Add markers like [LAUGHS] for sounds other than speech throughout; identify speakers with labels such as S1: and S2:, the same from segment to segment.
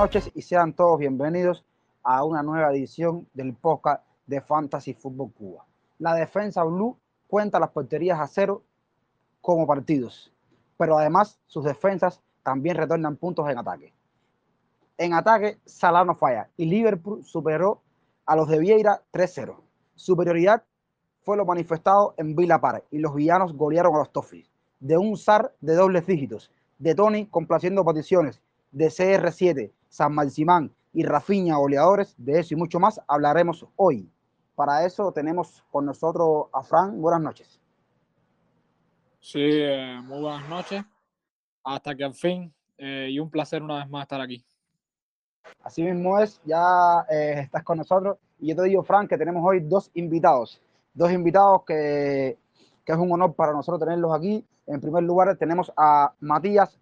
S1: noches y sean todos bienvenidos a una nueva edición del podcast de Fantasy Fútbol Cuba. La defensa Blue cuenta las porterías a cero como partidos, pero además sus defensas también retornan puntos en ataque. En ataque, Salah no falla y Liverpool superó a los de Vieira 3-0. Superioridad fue lo manifestado en Villa Park y los villanos golearon a los Toffees. De un SAR de dobles dígitos, de Tony complaciendo peticiones, de CR7, San Maximán y Rafiña goleadores, de eso y mucho más hablaremos hoy. Para eso tenemos con nosotros a Fran. Buenas noches.
S2: Sí, eh, muy buenas noches. Hasta que al fin, eh, y un placer una vez más estar aquí.
S1: Así mismo es, ya eh, estás con nosotros. Y yo te digo, Fran, que tenemos hoy dos invitados. Dos invitados que, que es un honor para nosotros tenerlos aquí. En primer lugar, tenemos a Matías,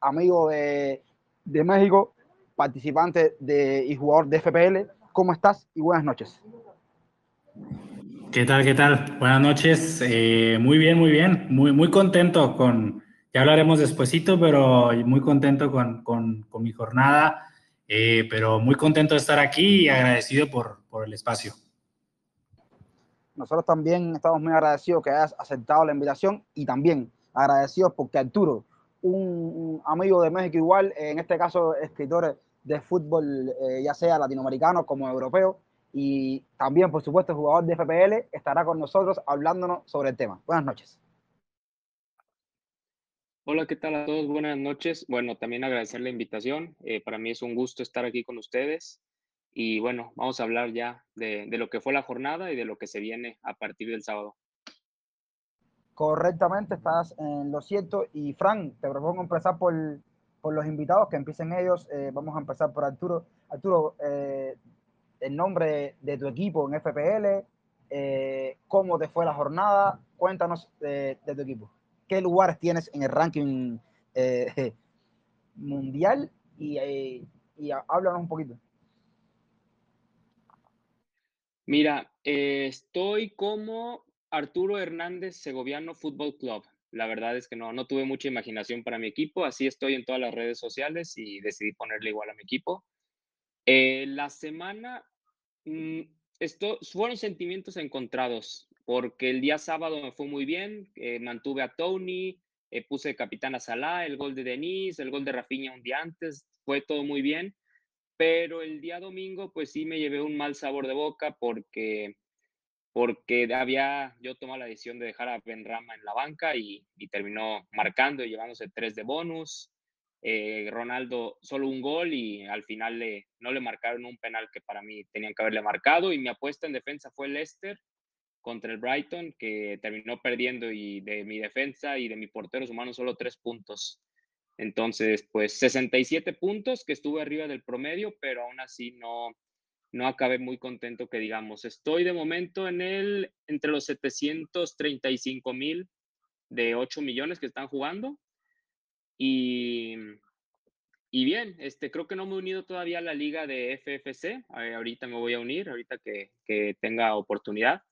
S1: amigo de, de México, participante de, y jugador de FPL. ¿Cómo estás? Y buenas noches.
S3: ¿Qué tal? ¿Qué tal? Buenas noches. Eh, muy bien, muy bien. Muy, muy contento con, ya hablaremos despuesito, pero muy contento con, con, con mi jornada. Eh, pero muy contento de estar aquí y agradecido por, por, el espacio.
S1: Nosotros también estamos muy agradecidos que hayas aceptado la invitación y también agradecidos porque Arturo, un, amigo de México igual, en este caso escritor de fútbol, eh, ya sea latinoamericano como europeo, y también, por supuesto, jugador de FPL estará con nosotros hablándonos sobre el tema. Buenas noches.
S4: Hola, ¿qué tal a todos? Buenas noches. Bueno, también agradecer la invitación. Eh, para mí es un gusto estar aquí con ustedes. Y bueno, vamos a hablar ya de, de, lo que fue la jornada y de lo que se viene a partir del sábado.
S1: Correctamente, estás en lo cierto. Y Fran, te propongo empezar por, por los invitados, que empiecen ellos. Eh, vamos a empezar por Arturo. Arturo, eh, el nombre de tu equipo en FPL, eh, cómo te fue la jornada, cuéntanos de, tu equipo. ¿Qué lugares tienes en el ranking eh, [LAUGHS] mundial? Y, eh, háblanos un poquito.
S4: Mira, eh, estoy como Arturo Hernández Segoviano Fútbol Club. La verdad es que no, no tuve mucha imaginación para mi equipo, así estoy en todas las redes sociales y decidí ponerle igual a mi equipo. Eh, la semana Mm, esto fueron sentimientos encontrados, porque el día sábado me fue muy bien, eh, mantuve a Tony, eh, puse de capitán a Salah, el gol de Denise, el gol de Rafinha un día antes, fue todo muy bien, pero el día domingo pues sí me llevé un mal sabor de boca porque porque había yo tomado la decisión de dejar a Ben Rama en la banca y, terminó marcando y llevándose tres de bonus. Eh, Ronaldo solo un gol y al final le, no le marcaron un penal que para mí tenían que haberle marcado y mi apuesta en defensa fue Leicester contra el Brighton que terminó perdiendo y de mi defensa y de mi portero humanos solo tres puntos. Entonces, pues 67 puntos que estuve arriba del promedio, pero aún así no, no acabé muy contento que digamos. Estoy de momento en el, entre los 735 mil de 8 millones que están jugando y, y bien, este, creo que no me he unido todavía a la liga de FFC. ahorita me voy a unir, ahorita que, que tenga oportunidad.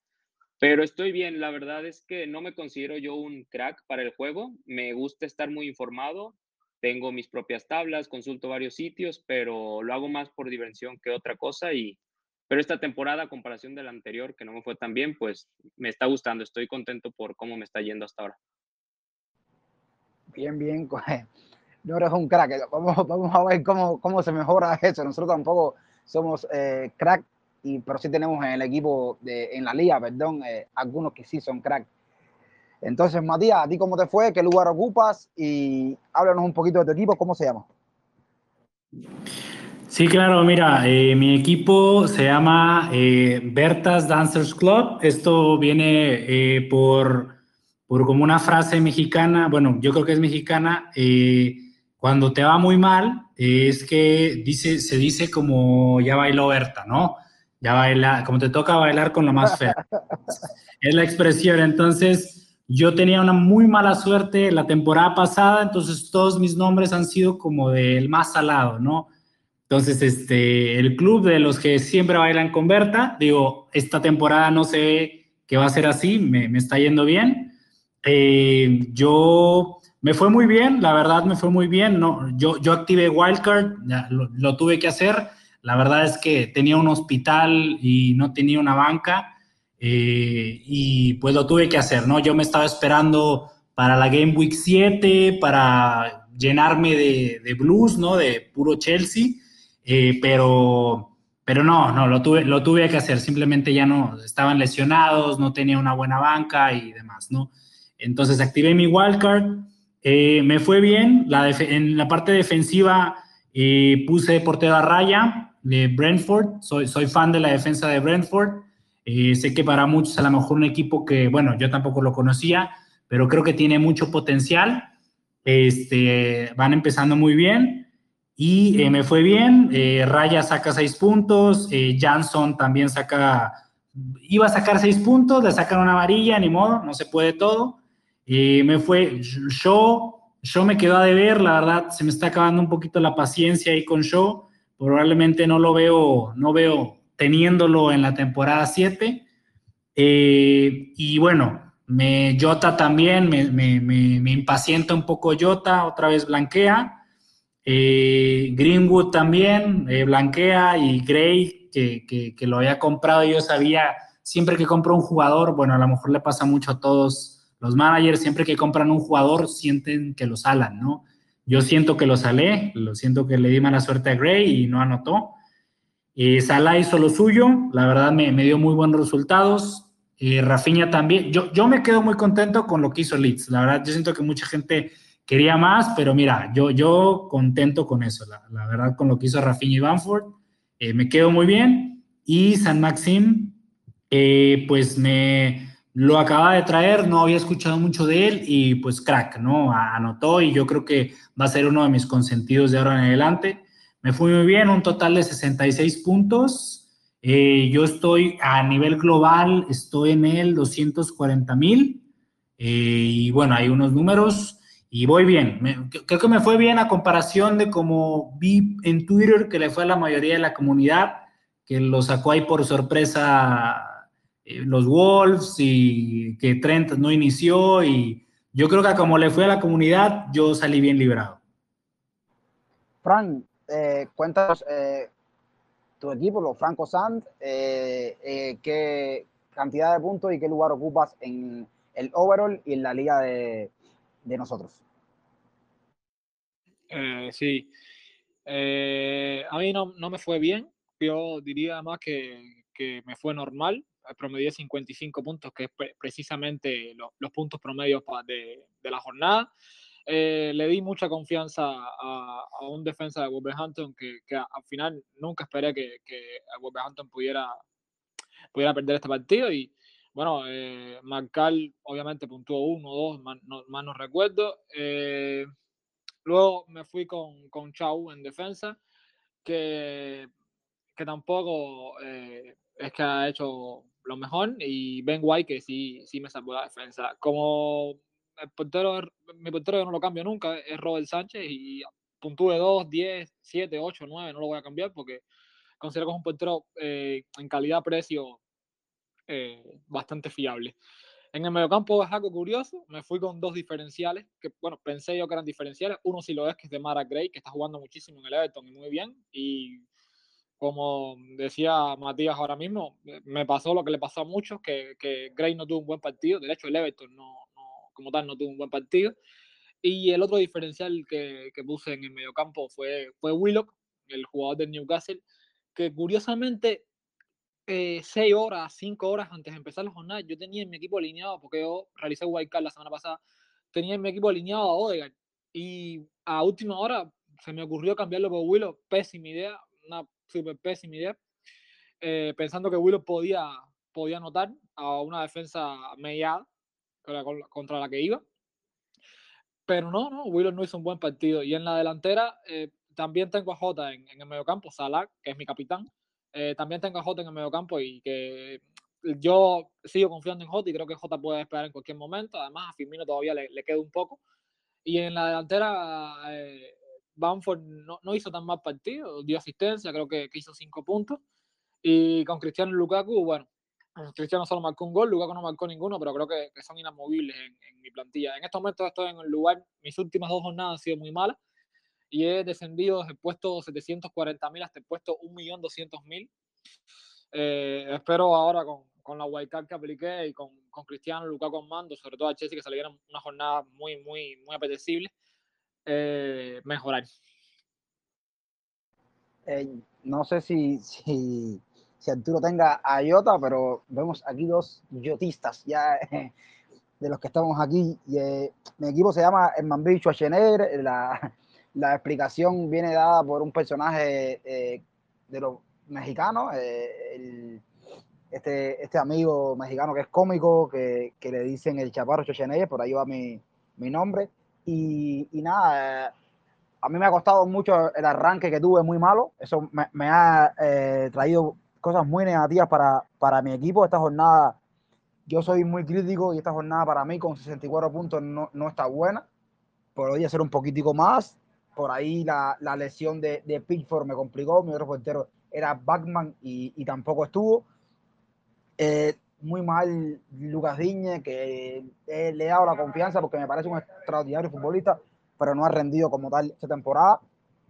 S4: Pero estoy bien, la verdad es que no me considero yo un crack para el juego. Me gusta estar muy informado. Tengo mis propias tablas, consulto varios sitios, pero lo hago más por diversión que otra cosa. Y, pero esta temporada, a comparación de la anterior, que no me fue tan bien, pues me está gustando. Estoy contento por cómo me está yendo hasta ahora.
S1: Bien, bien. No eres un crack. Vamos, vamos a ver cómo, cómo se mejora eso. Nosotros tampoco somos eh, crack, y, pero sí tenemos en el equipo, de, en la liga, perdón, eh, algunos que sí son crack. Entonces, Matías, ¿a ti cómo te fue? ¿Qué lugar ocupas? Y háblanos un poquito de tu equipo. ¿Cómo se llama?
S3: Sí, claro, mira, eh, mi equipo se llama eh, Bertas Dancers Club. Esto viene eh, por por como una frase mexicana, bueno, yo creo que es mexicana, eh, cuando te va muy mal, eh, es que dice, se dice como ya bailó Berta, ¿no? Ya baila, como te toca bailar con lo más feo. [LAUGHS] es la expresión. Entonces, yo tenía una muy mala suerte la temporada pasada, entonces todos mis nombres han sido como del más salado, ¿no? Entonces, este, el club de los que siempre bailan con Berta, digo, esta temporada no sé qué va a ser así, me, me está yendo bien. Eh, yo me fue muy bien, la verdad me fue muy bien. No, yo, yo activé Wildcard, lo, lo tuve que hacer. La verdad es que tenía un hospital y no tenía una banca eh, y pues lo tuve que hacer, ¿no? Yo me estaba esperando para la Game Week 7, para llenarme de, de blues, ¿no? De puro Chelsea, eh, pero, pero no, no, lo tuve, lo tuve que hacer. Simplemente ya no, estaban lesionados, no tenía una buena banca y demás, ¿no? Entonces activé mi wildcard eh, me fue bien, la en la parte defensiva eh, puse portero a raya de Brentford, soy, soy fan de la defensa de Brentford, eh, sé que para muchos a lo mejor un equipo que, bueno, yo tampoco lo conocía, pero creo que tiene mucho potencial, este, van empezando muy bien y me fue bien, Raya saca seis puntos, Jansson también saca, iba a sacar seis puntos, le sacan una varilla, ni modo, no se puede todo, me fue, yo, yo me quedo a deber, la verdad, se me está acabando un poquito la paciencia ahí con Show. Probablemente no lo veo, no veo teniéndolo en la temporada 7. Eh, y bueno, me, Jota también, me, me, impacienta un poco Jota, otra vez blanquea. Eh, Greenwood también eh, blanquea y Gray, que, que, que, lo había comprado, yo sabía, siempre que compro un jugador, bueno, a lo mejor le pasa mucho a todos los managers siempre que compran un jugador sienten que lo salan, ¿no? Yo siento que lo salé, lo siento que le di mala suerte a Gray y no anotó. Eh, Salah hizo lo suyo, la verdad me, dio muy buenos resultados. Eh, Rafinha también. Yo, yo me quedo muy contento con lo que hizo Leeds. La verdad, yo siento que mucha gente quería más, pero mira, yo, yo contento con eso. La, verdad, con lo que hizo Rafinha y Banford, eh, me quedo muy bien. Y San Maxim, eh, pues me, lo acaba de traer, no había escuchado mucho de él y pues crack, ¿no? Anotó y yo creo que va a ser uno de mis consentidos de ahora en adelante. Me fui muy bien, un total de 66 puntos. Eh, yo estoy a nivel global, estoy en el 240 mil. Eh, y bueno, hay unos números y voy bien. creo que me fue bien a comparación de como vi en Twitter que le fue a la mayoría de la comunidad, que lo sacó ahí por sorpresa eh, los Wolves y que Trent no inició y yo creo que como le fue a la comunidad, yo salí bien librado.
S1: Fran, eh, cuéntanos eh, tu equipo, los Franco Sand, qué cantidad de puntos y qué lugar ocupas en el overall y en la liga de, nosotros.
S2: sí, a mí no, no, me fue bien, yo diría más que, que me fue normal promedié 55 puntos, que es precisamente los puntos promedios de, de la jornada. Eh, le di mucha confianza a, un defensa de Wolverhampton que, al final nunca esperé que, Wolverhampton pudiera, pudiera perder este partido y bueno, eh, Marcal obviamente puntuó uno, dos, más no, más recuerdo. Eh, luego me fui con, con Chau en defensa, que, que tampoco eh, es que ha hecho lo mejor y Ben White que sí, sí me salvó la defensa. Como el portero, mi portero yo no lo cambio nunca, es Robert Sánchez y puntúe 2, 10, 7, 8, 9, no lo voy a cambiar porque considero que es un portero eh, en calidad-precio eh, bastante fiable. En el mediocampo es algo curioso, me fui con dos diferenciales, que bueno, pensé yo que eran diferenciales. Uno sí lo es, que es de Mara Gray, que está jugando muchísimo en el Everton y muy bien. Y como decía Matías ahora mismo, me pasó lo que le pasó a muchos, que, que Gray no tuvo un buen partido. De hecho, el Everton no, como tal no tuvo un buen partido. Y el otro diferencial que, que puse en el mediocampo fue, fue Willock, el jugador del Newcastle, que curiosamente eh, seis horas, cinco horas antes de empezar la jornada, yo tenía en mi equipo alineado, porque yo realicé Card la semana pasada, tenía en mi equipo alineado a Odegaard. Y a última hora se me ocurrió cambiarlo por Willock, pésima idea, una súper pésima idea, eh, pensando que Willow podía, podía anotar a una defensa mediada contra la que iba. Pero no, no, Willow no hizo un buen partido. Y en la delantera eh, también tengo a Jota en, en, el mediocampo, Salah, que es mi capitán. Eh, también tengo a Jota en el mediocampo y que yo sigo confiando en Jota y creo que Jota puede esperar en cualquier momento. Además, a Firmino todavía le, le queda un poco. Y en la delantera, eh, Bamford no, no, hizo tan mal partido, dio asistencia, creo que, que, hizo cinco puntos. Y con Cristiano Lukaku, bueno, Cristiano solo marcó un gol, Lukaku no marcó ninguno, pero creo que, son inamovibles en, mi plantilla. En estos momentos estoy en el lugar, mis últimas dos jornadas han sido muy malas y he descendido desde el puesto 740.000 hasta el puesto 1.200.000. Eh, espero ahora con, con la wildcard que apliqué y con, con Cristiano, Lukaku en mando, sobre todo a Chelsea que salieron una jornada muy, muy, muy apetecible, eh, mejorar.
S1: Eh, no sé si, si, si, Arturo tenga a Iota, pero vemos aquí dos yotistas ya [LAUGHS] de los que estamos aquí. Y, eh, mi equipo se llama el Mambicho Schwarzenegger. La, la explicación viene dada por un personaje de los mexicanos, el, este, este amigo mexicano que es cómico, que, que le dicen el Chaparro Schwarzenegger, por ahí va mi, mi nombre. Y, y nada, a mí me ha costado mucho el arranque que tuve muy malo. Eso me, me ha eh, traído cosas muy negativas para, para mi equipo. Esta jornada, yo soy muy crítico y esta jornada para mí con 64 puntos no, no está buena. Podría ser un poquitico más. Por ahí la, la lesión de, de Pickford me complicó. Mi otro portero era Batman y, y tampoco estuvo. Eh, muy mal Lucas Diñe, que le he dado la confianza porque me parece un extraordinario futbolista, pero no ha rendido como tal esta temporada.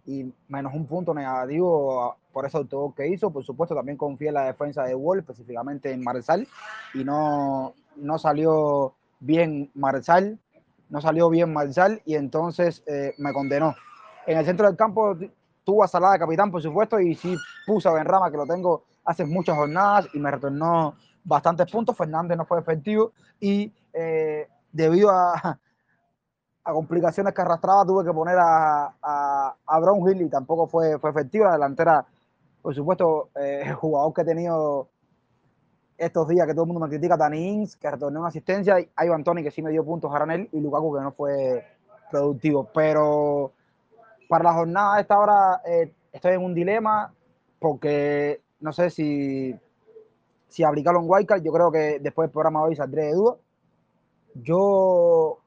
S1: Y menos un punto negativo por ese auto que hizo. Por supuesto, también confía en la defensa de Wall, específicamente en Marzal, y no, no salió bien Marzal, no salió bien Marzal, y entonces eh, me condenó. En el centro del campo tuvo a Salada capitán, por supuesto, y sí puso a Benrama, que lo tengo hace muchas jornadas y me retornó bastantes puntos. Fernández no fue efectivo y eh, debido a, a, complicaciones que arrastraba tuve que poner a, a, a Brownhill y tampoco fue, fue efectivo. La delantera, por supuesto, eh, el jugador que he tenido estos días que todo el mundo me critica, Dani Ings, que retornó una asistencia, Ivan Tony, que sí me dio puntos a Ranel, y Lukaku, que no fue productivo. Pero para la jornada a esta hora eh, estoy en un dilema porque no sé si, si aplicarlo en Wildcard. Yo creo que después del programa de hoy saldré de duda. Yo,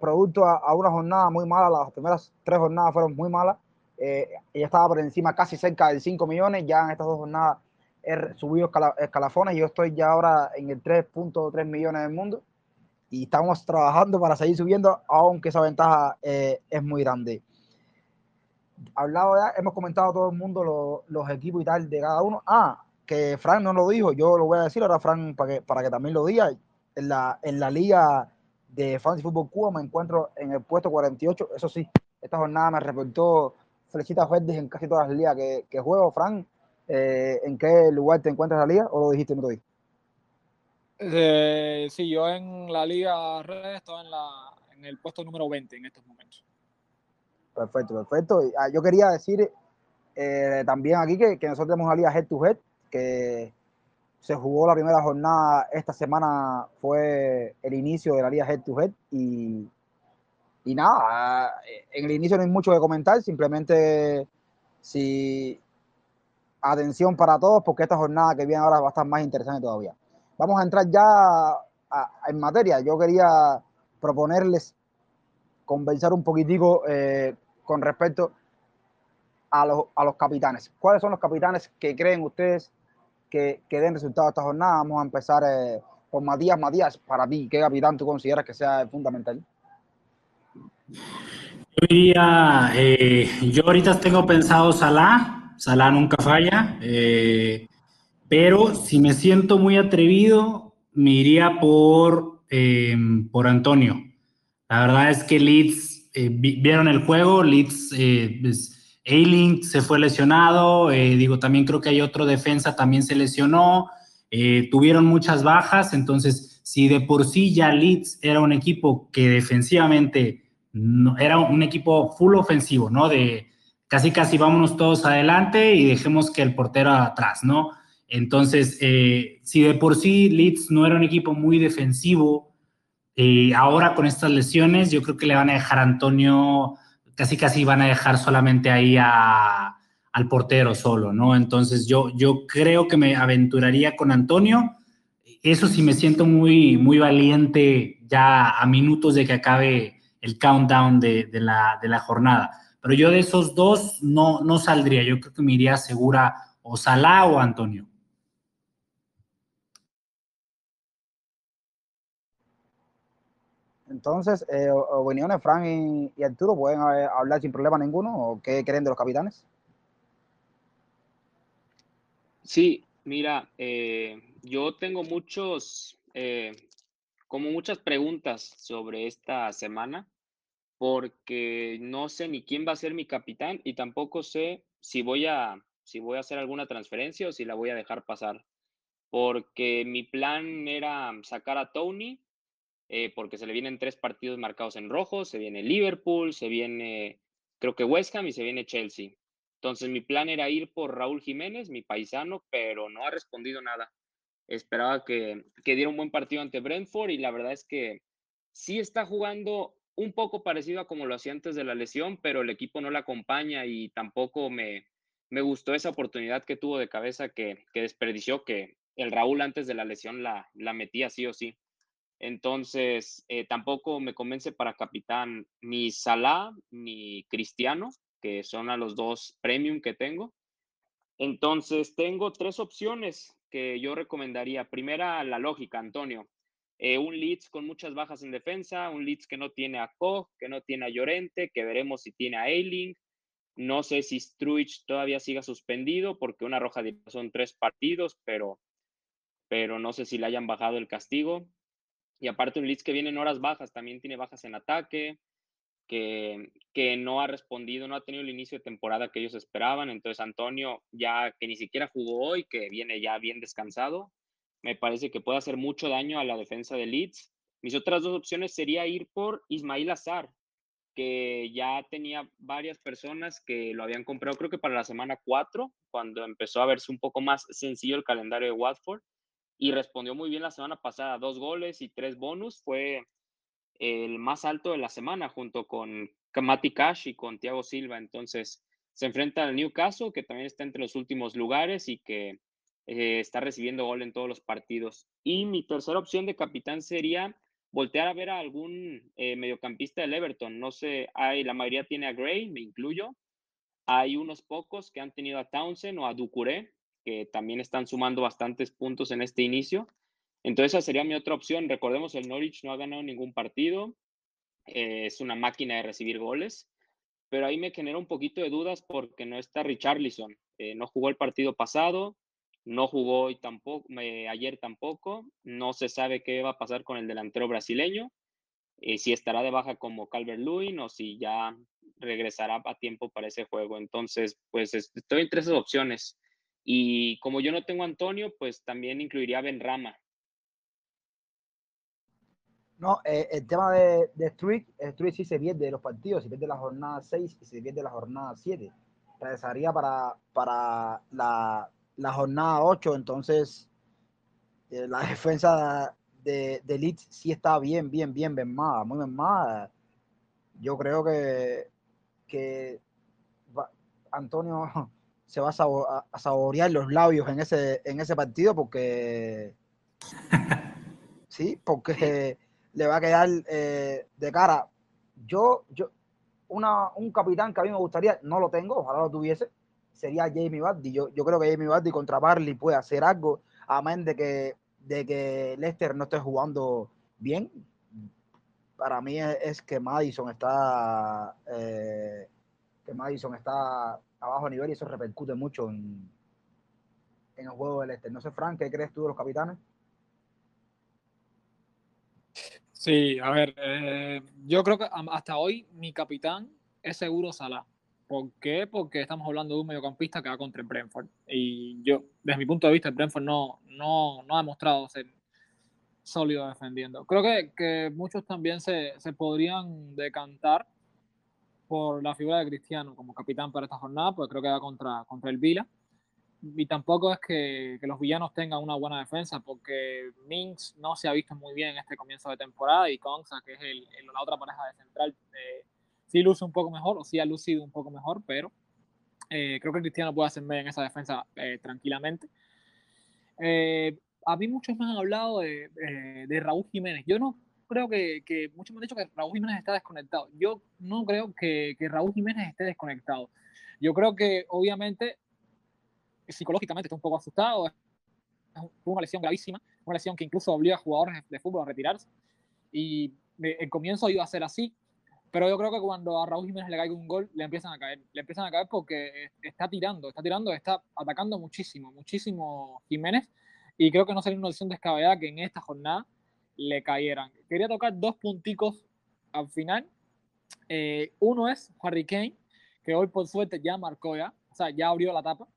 S1: producto a, una jornada muy mala, las primeras tres jornadas fueron muy malas. Eh, ella estaba por encima casi cerca de 5 millones. Ya en estas dos jornadas he subido escalafones. Yo estoy ya ahora en el 3.3 millones del mundo. Y estamos trabajando para seguir subiendo, aunque esa ventaja eh, es muy grande hablado ya, hemos comentado todo el mundo los equipos y tal de cada uno. Ah, que Frank no lo dijo, yo lo voy a decir ahora, Frank, para que, para que también lo diga. En la, en la liga de Fantasy Fútbol Cuba me encuentro en el puesto 48. Eso sí, esta jornada me reportó flechitas verdes en casi todas las ligas que, que juego. Frank, eh, ¿en qué lugar te encuentras en la liga o lo dijiste en otro día?
S2: Eh, sí, yo en la liga red estoy en, la, en el puesto número 20 en estos momentos.
S1: Perfecto, perfecto. Ah, yo quería decir eh, también aquí que, que, nosotros tenemos una liga head to head, que se jugó la primera jornada esta semana, fue el inicio de la liga head to head y, y nada, en el inicio no hay mucho que comentar, simplemente si atención para todos porque esta jornada que viene ahora va a estar más interesante todavía. Vamos a entrar ya en materia. Yo quería proponerles conversar un poquitico eh, con respecto a los, a los capitanes. ¿Cuáles son los capitanes que creen ustedes que, que den resultado esta jornada? Vamos a empezar eh, con Matías. Matías, para ti, ¿qué capitán tú consideras que sea fundamental?
S3: Yo diría, eh, yo ahorita tengo pensado Salah, Salah nunca falla, eh, pero si me siento muy atrevido, me iría por, eh, por Antonio. La verdad es que Leeds eh, vieron el juego, Leeds, eh, pues, se fue lesionado, eh, digo, también creo que hay otro defensa, también se lesionó, eh, tuvieron muchas bajas, entonces, si de por sí ya Leeds era un equipo que defensivamente no, era un equipo full ofensivo, ¿no? De casi, casi vámonos todos adelante y dejemos que el portero atrás, ¿no? Entonces, si de por sí Leeds no era un equipo muy defensivo, ahora con estas lesiones, yo creo que le van a dejar a Antonio, casi casi van a dejar solamente ahí al portero solo, ¿no? Entonces yo, yo creo que me aventuraría con Antonio. Eso sí me siento muy, muy valiente ya a minutos de que acabe el countdown de, de, la, de la jornada. Pero yo de esos dos no, no saldría. Yo creo que me iría segura o Salah o Antonio.
S1: Entonces, eh, opiniones, Frank y, Arturo, ¿pueden hablar sin problema ninguno o qué creen de los capitanes?
S4: Sí, mira, eh, yo tengo muchos, eh, como muchas preguntas sobre esta semana, porque no sé ni quién va a ser mi capitán y tampoco sé si voy a, si voy a hacer alguna transferencia o si la voy a dejar pasar. Porque mi plan era sacar a Tony eh, porque se le vienen tres partidos marcados en rojo, se viene Liverpool, se viene creo que West Ham y se viene Chelsea. Entonces mi plan era ir por Raúl Jiménez, mi paisano, pero no ha respondido nada. Esperaba que, que diera un buen partido ante Brentford y la verdad es que sí está jugando un poco parecido a como lo hacía antes de la lesión, pero el equipo no la acompaña y tampoco me, me gustó esa oportunidad que tuvo de cabeza que, que desperdició, que el Raúl antes de la lesión la, la metía sí o sí. Entonces, eh, tampoco me convence para capitán ni Salah ni Cristiano, que son a los dos premium que tengo. Entonces, tengo tres opciones que yo recomendaría. Primera, la lógica, Antonio. Eh, un Leeds con muchas bajas en defensa, un Leeds que no tiene a Koch, que no tiene a Llorente, que veremos si tiene a Eiling. No sé si Struich todavía siga suspendido porque una roja son tres partidos, pero, pero no sé si le hayan bajado el castigo. Y aparte un Leeds que viene en horas bajas, también tiene bajas en ataque, que, que no ha respondido, no ha tenido el inicio de temporada que ellos esperaban. Entonces Antonio, ya que ni siquiera jugó hoy, que viene ya bien descansado, me parece que puede hacer mucho daño a la defensa de Leeds. Mis otras dos opciones sería ir por Ismail Azar, que ya tenía varias personas que lo habían comprado, creo que para la semana 4, cuando empezó a verse un poco más sencillo el calendario de Watford y respondió muy bien la semana pasada, dos goles y tres bonus, fue el más alto de la semana junto con Mati Cash y con Thiago Silva, entonces se enfrenta al Newcastle, que también está entre los últimos lugares y que eh, está recibiendo gol en todos los partidos. Y mi tercera opción de capitán sería voltear a ver a algún eh, mediocampista del Everton. No sé, hay, la mayoría tiene a Gray, me incluyo. Hay unos pocos que han tenido a Townsend o a Ducuré, que también están sumando bastantes puntos en este inicio. Entonces esa sería mi otra opción. Recordemos, el Norwich no ha ganado ningún partido, eh, es una máquina de recibir goles, pero ahí me genera un poquito de dudas porque no está Richarlison. Eh, no jugó el partido pasado, no jugó hoy tampoco, ayer tampoco, no se sabe qué va a pasar con el delantero brasileño, eh, si estará de baja como Calvert Lewin o si ya regresará a tiempo para ese juego. Entonces, pues estoy entre esas opciones. Y como yo no tengo Antonio, pues también incluiría a Benrama.
S1: No, eh, el tema de, de Street, Street sí se pierde de los partidos, se pierde la jornada 6 y se pierde la jornada 7. Regresaría para, para la, la jornada 8, entonces eh, la [LAUGHS] defensa de, de Leeds sí está bien, bien, bien mermada, muy mermada. Yo creo que, que Antonio se va a, saborear los labios en ese, en ese partido porque [LAUGHS] sí, porque le va a quedar eh, de cara. Yo, yo, una, un capitán que a mí me gustaría, no lo tengo, ojalá lo tuviese, sería Jamie Vardy. Yo, yo creo que Jamie Vardy contra Barley puede hacer algo, a menos de que, de que Lester no esté jugando bien. Para mí es, que Madison está eh, que Madison está a bajo nivel y eso repercute mucho en, en el juego del este. No sé, Frank, ¿qué crees tú de los capitanes?
S2: Sí, a ver, eh, yo creo que hasta hoy mi capitán es seguro Salah. ¿Por qué? Porque estamos hablando de un mediocampista que va contra el Brentford. Y yo, desde mi punto de vista, el Brentford no, no, no ha demostrado ser sólido defendiendo. Creo que, que muchos también se, se podrían decantar por la figura de Cristiano como capitán para esta jornada, porque creo que va contra, contra el Vila. Y tampoco es que, que, los villanos tengan una buena defensa, porque Minx no se ha visto muy bien en este comienzo de temporada y Conza, que es el, la otra pareja de central, eh, sí luce un poco mejor, o sí ha lucido un poco mejor, pero eh, creo que Cristiano puede hacerme en esa defensa eh, tranquilamente. a mí muchos me han hablado de, de Raúl Jiménez. Yo no creo que, que, muchos me han dicho que Raúl Jiménez está desconectado. Yo no creo que, que Raúl Jiménez esté desconectado. Yo creo que obviamente psicológicamente está un poco asustado. Es una lesión gravísima, una lesión que incluso obliga a jugadores de fútbol a retirarse. Y el comienzo iba a ser así, pero yo creo que cuando a Raúl Jiménez le caiga un gol, le empiezan a caer. Le empiezan a caer porque está tirando, está tirando, está atacando muchísimo, muchísimo Jiménez. Y creo que no sería una opción descabellada que en esta jornada le cayeran. Quería tocar dos punticos al final. Eh, uno es Harry Kane, que hoy por suerte ya marcó ya, o sea, ya abrió la tapa.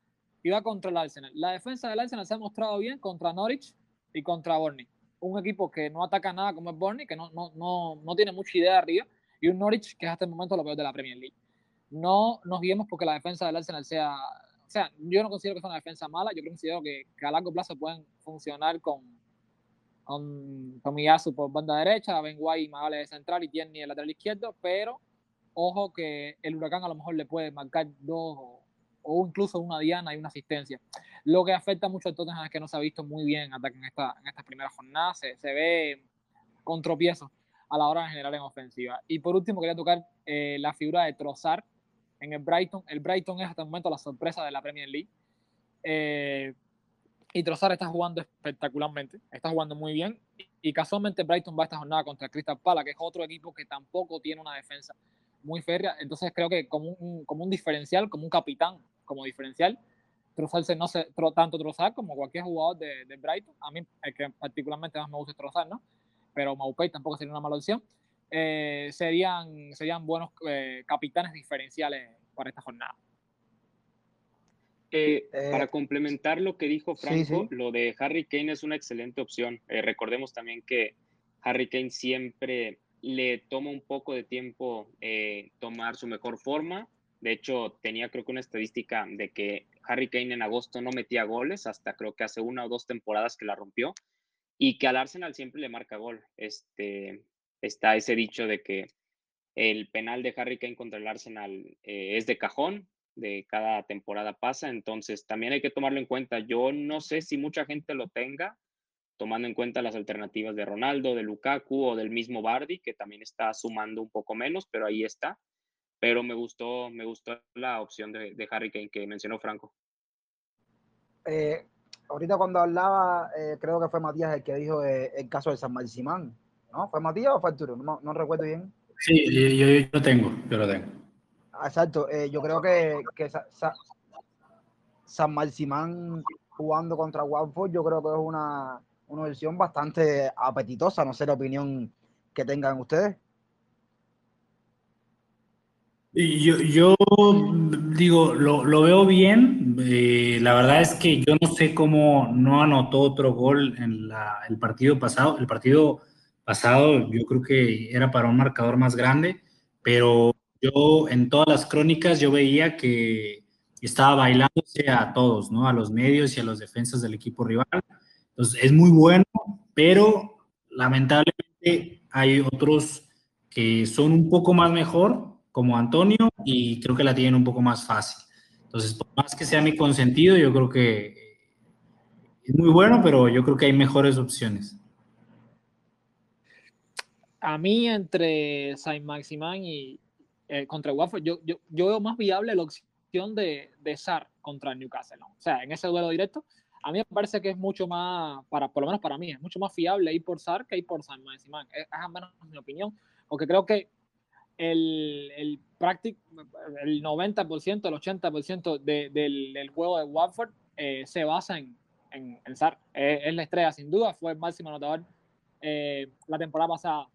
S2: Y va contra el Arsenal. La defensa del Arsenal se ha mostrado bien contra Norwich y contra Burnley. Un equipo que no ataca nada como es Burnley, que no, no, no, no tiene mucha idea arriba y un Norwich que es hasta el momento lo peor de la Premier League. No nos guiemos porque la defensa del Arsenal sea, o sea, yo no considero que sea una defensa mala, yo considero que, que a largo plazo pueden funcionar con, con Tomiyasu por banda derecha, Ben White y Magale de central y Tierney el lateral izquierdo, pero ojo que el Huracán a lo mejor le puede marcar dos o, incluso una diana y una asistencia. Lo que afecta mucho a Tottenham es que no se ha visto muy bien en ataque en, esta, en estas primeras jornadas, se, se ve con tropiezos a la hora de generar en ofensiva. Y por último, quería tocar eh, la figura de Trossard en el Brighton. El Brighton es hasta el momento la sorpresa de la Premier League. Eh, y Trossard está jugando espectacularmente, está jugando muy bien. Y, casualmente Brighton va esta jornada contra Crystal Palace, que es otro equipo que tampoco tiene una defensa muy férrea. Entonces creo que como un, como un diferencial, como un capitán, como diferencial, Trossard no sé tanto Trossard como cualquier jugador de, de, Brighton. A mí, el que particularmente más me gusta es Trossard, ¿no? pero Maupay tampoco sería una mala opción. Eh, serían, serían buenos eh, capitanes diferenciales para esta jornada.
S4: Eh, para complementar lo que dijo Franco, lo de Harry Kane es una excelente opción. recordemos también que Harry Kane siempre le toma un poco de tiempo tomar su mejor forma. De hecho, tenía creo que una estadística de que Harry Kane en agosto no metía goles, hasta creo que hace una o dos temporadas que la rompió y que al Arsenal siempre le marca gol. Este, está ese dicho de que el penal de Harry Kane contra el Arsenal eh, es de cajón, de cada temporada pasa, entonces también hay que tomarlo en cuenta. Yo no sé si mucha gente lo tenga, tomando en cuenta las alternativas de Ronaldo, de Lukaku o del mismo Bardi, que también está sumando un poco menos, pero ahí está. Pero me gustó, me gustó la opción de, de Harry Kane que mencionó Franco.
S1: Eh, ahorita cuando hablaba, eh, creo que fue Matías el que dijo eh, el caso de San Marcimán, ¿no? ¿Fue Matías o fue Arturo? No, no recuerdo bien.
S3: Sí, yo, yo, lo tengo, yo lo tengo.
S1: Exacto, eh, yo creo que, que Sa, Sa, San Marcimán jugando contra Watford, yo creo que es una, una versión bastante apetitosa, no sé la opinión que tengan ustedes.
S3: Yo, yo digo, lo, lo veo bien. Eh, la verdad es que yo no sé cómo no anotó otro gol en la, el partido pasado. El partido pasado yo creo que era para un marcador más grande, pero yo en todas las crónicas yo veía que estaba bailándose a todos, ¿no? A los medios y a los defensas del equipo rival. Entonces es muy bueno, pero lamentablemente hay otros que son un poco más mejor como Antonio y creo que la tienen un poco más fácil. Entonces, por más que sea mi consentido, yo creo que es muy bueno, pero yo creo que hay mejores opciones.
S2: A mí, entre Saint Maximán y eh, contra Watford, yo, yo, yo, veo más viable la opción de, de SAR contra Newcastle. ¿no? O sea, en ese duelo directo, a mí me parece que es mucho más, para, por lo menos para mí, es mucho más fiable ir por SAR que ir por Saint Maximán. Es, es al menos mi opinión, porque creo que el, el, el 90%, el 80% de, del, del, juego de Watford eh, se basa en, en, en SAR. Eh, es la estrella, sin duda, fue el máximo anotador eh, la temporada pasada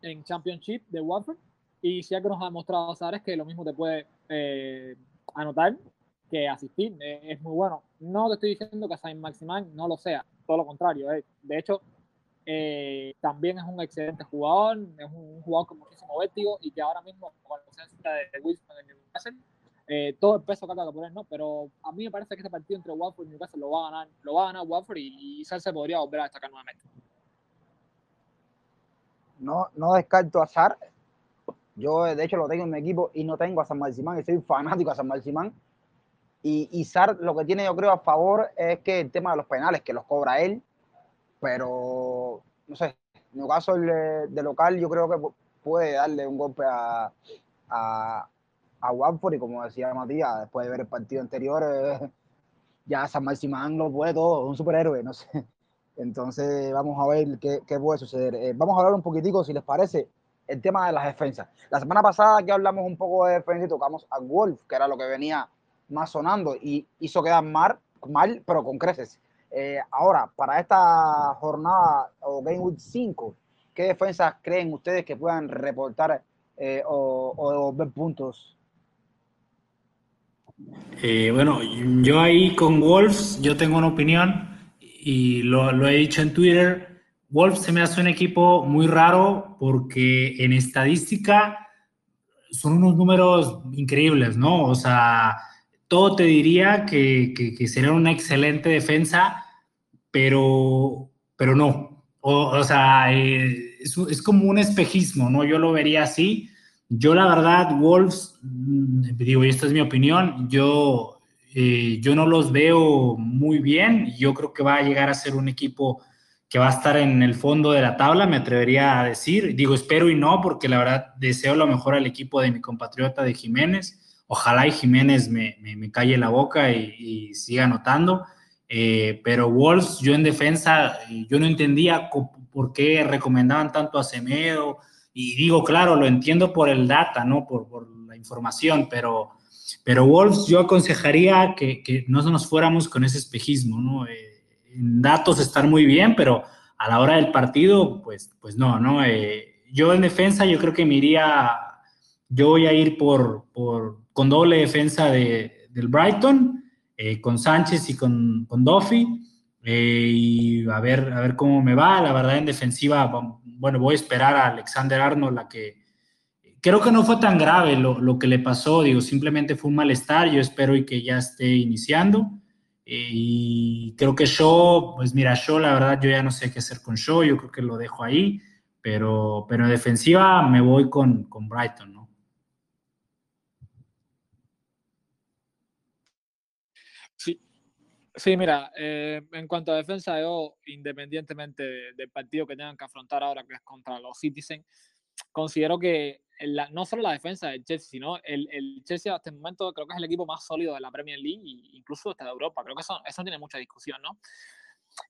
S2: en Championship de Watford. Y si algo nos ha demostrado SAR es que lo mismo te puede eh, anotar que asistir. es muy bueno. No te estoy diciendo que Saint Maximán no lo sea, todo lo contrario. de hecho, eh, también es un excelente jugador, es un, jugador con muchísimo vértigo y que ahora mismo con la ausencia de Wilson en Newcastle, eh, todo el peso que acaba de poner, ¿no? Pero a mí me parece que este partido entre Watford y Newcastle lo va a ganar, lo va a ganar Watford y, y se podría volver a destacar nuevamente.
S1: No, no descarto a Sar. Yo, de hecho, lo tengo en mi equipo y no tengo a San Marcimán, y soy fanático a San Marcimán. Y, y Sar lo que tiene, yo creo, a favor es que el tema de los penales, que los cobra él, pero no sé, en el caso de, de local yo creo que puede darle un golpe a, a, a Watford y como decía Matías, después de ver el partido anterior, eh, ya San Marcimán lo puede todo, un superhéroe, no sé. Entonces, vamos a ver qué, qué puede suceder. Eh, vamos a hablar un poquitico, si les parece, el tema de las defensas. La semana pasada que hablamos un poco de defensa y tocamos a Wolf, que era lo que venía más sonando y hizo quedar mal, mal pero con creces. Eh, ahora, para esta jornada o Game Week 5, ¿qué defensas creen ustedes que puedan reportar eh, o, o, puntos?
S3: Eh, bueno, yo ahí con Wolves, yo tengo una opinión y lo, he dicho en Twitter. Wolves se me hace un equipo muy raro porque en estadística son unos números increíbles, ¿no? O sea, todo te diría que, que, que sería una excelente defensa, pero, pero no. O, o sea, eh, es, es, como un espejismo, ¿no? Yo lo vería así. Yo, la verdad, Wolves, mm, digo, y esta es mi opinión, yo, eh, yo no los veo muy bien. Yo creo que va a llegar a ser un equipo que va a estar en el fondo de la tabla, me atrevería a decir. Digo, espero y no, porque la verdad deseo lo mejor al equipo de mi compatriota de Jiménez Ojalá y Jiménez me, me, me calle la boca y, y siga anotando. Eh, pero Wolves, yo en defensa, yo no entendía por qué recomendaban tanto a Semedo. Y digo, claro, lo entiendo por el data, ¿no? Por, por la información, pero, pero Wolves yo aconsejaría que, que, no nos fuéramos con ese espejismo, ¿no? Eh, datos estar muy bien, pero a la hora del partido, pues, pues no, ¿no? Eh, yo en defensa yo creo que me iría, yo voy a ir por, por con doble defensa de, del Brighton, eh, con Sánchez y con, con Duffy. Eh, y a ver, a ver cómo me va. La verdad, en defensiva, bueno, voy a esperar a Alexander Arnold, la que creo que no fue tan grave lo, lo, que le pasó, digo, simplemente fue un malestar. Yo espero y que ya esté iniciando. Eh, y creo que Shaw, pues mira, Shaw, la verdad, yo ya no sé qué hacer con Shaw, yo creo que lo dejo ahí, pero, pero en defensiva me voy con, con Brighton, ¿no?
S2: Sí, mira, eh, en cuanto a defensa, yo, independientemente de, del partido que tengan que afrontar ahora, que es contra los Citizens, considero que la, no solo la defensa del Chelsea, sino el, el, Chelsea hasta el momento creo que es el equipo más sólido de la Premier League incluso hasta de Europa. Creo que eso, eso tiene mucha discusión, ¿no?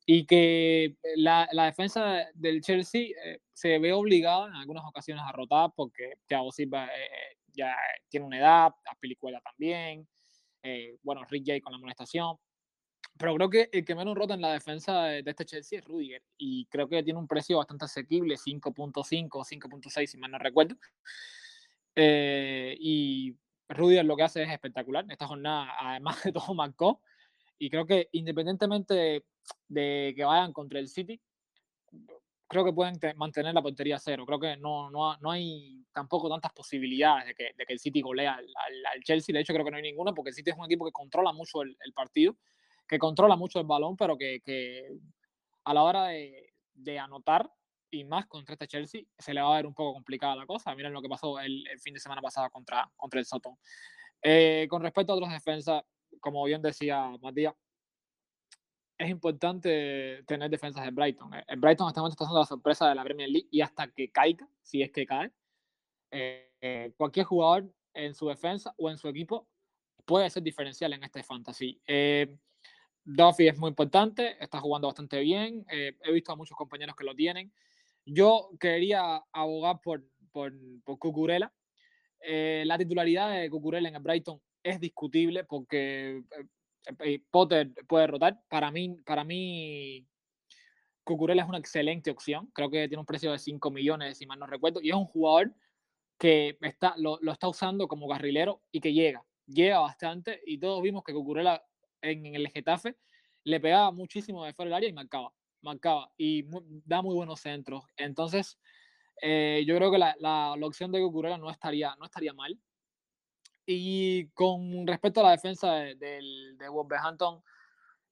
S2: Y que la, la defensa del Chelsea eh, se ve obligada en algunas ocasiones a rotar porque Thiago Silva eh, ya tiene una edad, Aspilicueta también, eh, bueno, Rick Jay con la molestación pero creo que el que menos rota en la defensa de, de, este Chelsea es Rudiger y creo que tiene un precio bastante asequible, 5.5 o 5.6 si mal no recuerdo. Eh, y Rudiger lo que hace es espectacular. En esta jornada, además de [LAUGHS] todo, marcó. Y creo que independientemente de, de, que vayan contra el City, creo que pueden mantener la portería cero. Creo que no, no, no hay tampoco tantas posibilidades de que, de que el City golea al, al, al, Chelsea. De hecho, creo que no hay ninguna porque el City es un equipo que controla mucho el, el partido que controla mucho el balón, pero que, que a la hora de, de, anotar, y más contra este Chelsea, se le va a ver un poco complicada la cosa. Miren lo que pasó el, el fin de semana pasado contra, contra el Soton. Eh, con respecto a otras defensas, como bien decía Matías, es importante tener defensas de Brighton. El Brighton hasta el momento está haciendo la sorpresa de la Premier League y hasta que caiga, si es que cae, eh, cualquier jugador en su defensa o en su equipo puede ser diferencial en este fantasy. Eh, Duffy es muy importante, está jugando bastante bien. Eh, he visto a muchos compañeros que lo tienen. Yo quería abogar por, por, por Cucurella. Eh, la titularidad de Cucurella en Brighton es discutible porque eh, Potter puede rotar. Para mí, para mí, Cucurella es una excelente opción. Creo que tiene un precio de 5 millones, si mal no recuerdo. Y es un jugador que está, lo, lo está usando como carrilero y que llega. Llega bastante y todos vimos que Cucurella en, el Getafe, le pegaba muchísimo de fuera del área y marcaba, marcaba y muy, da muy buenos centros. Entonces, eh, yo creo que la, la, la, opción de Cucurella no estaría, no estaría mal. Y con respecto a la defensa de, de, de Wolverhampton,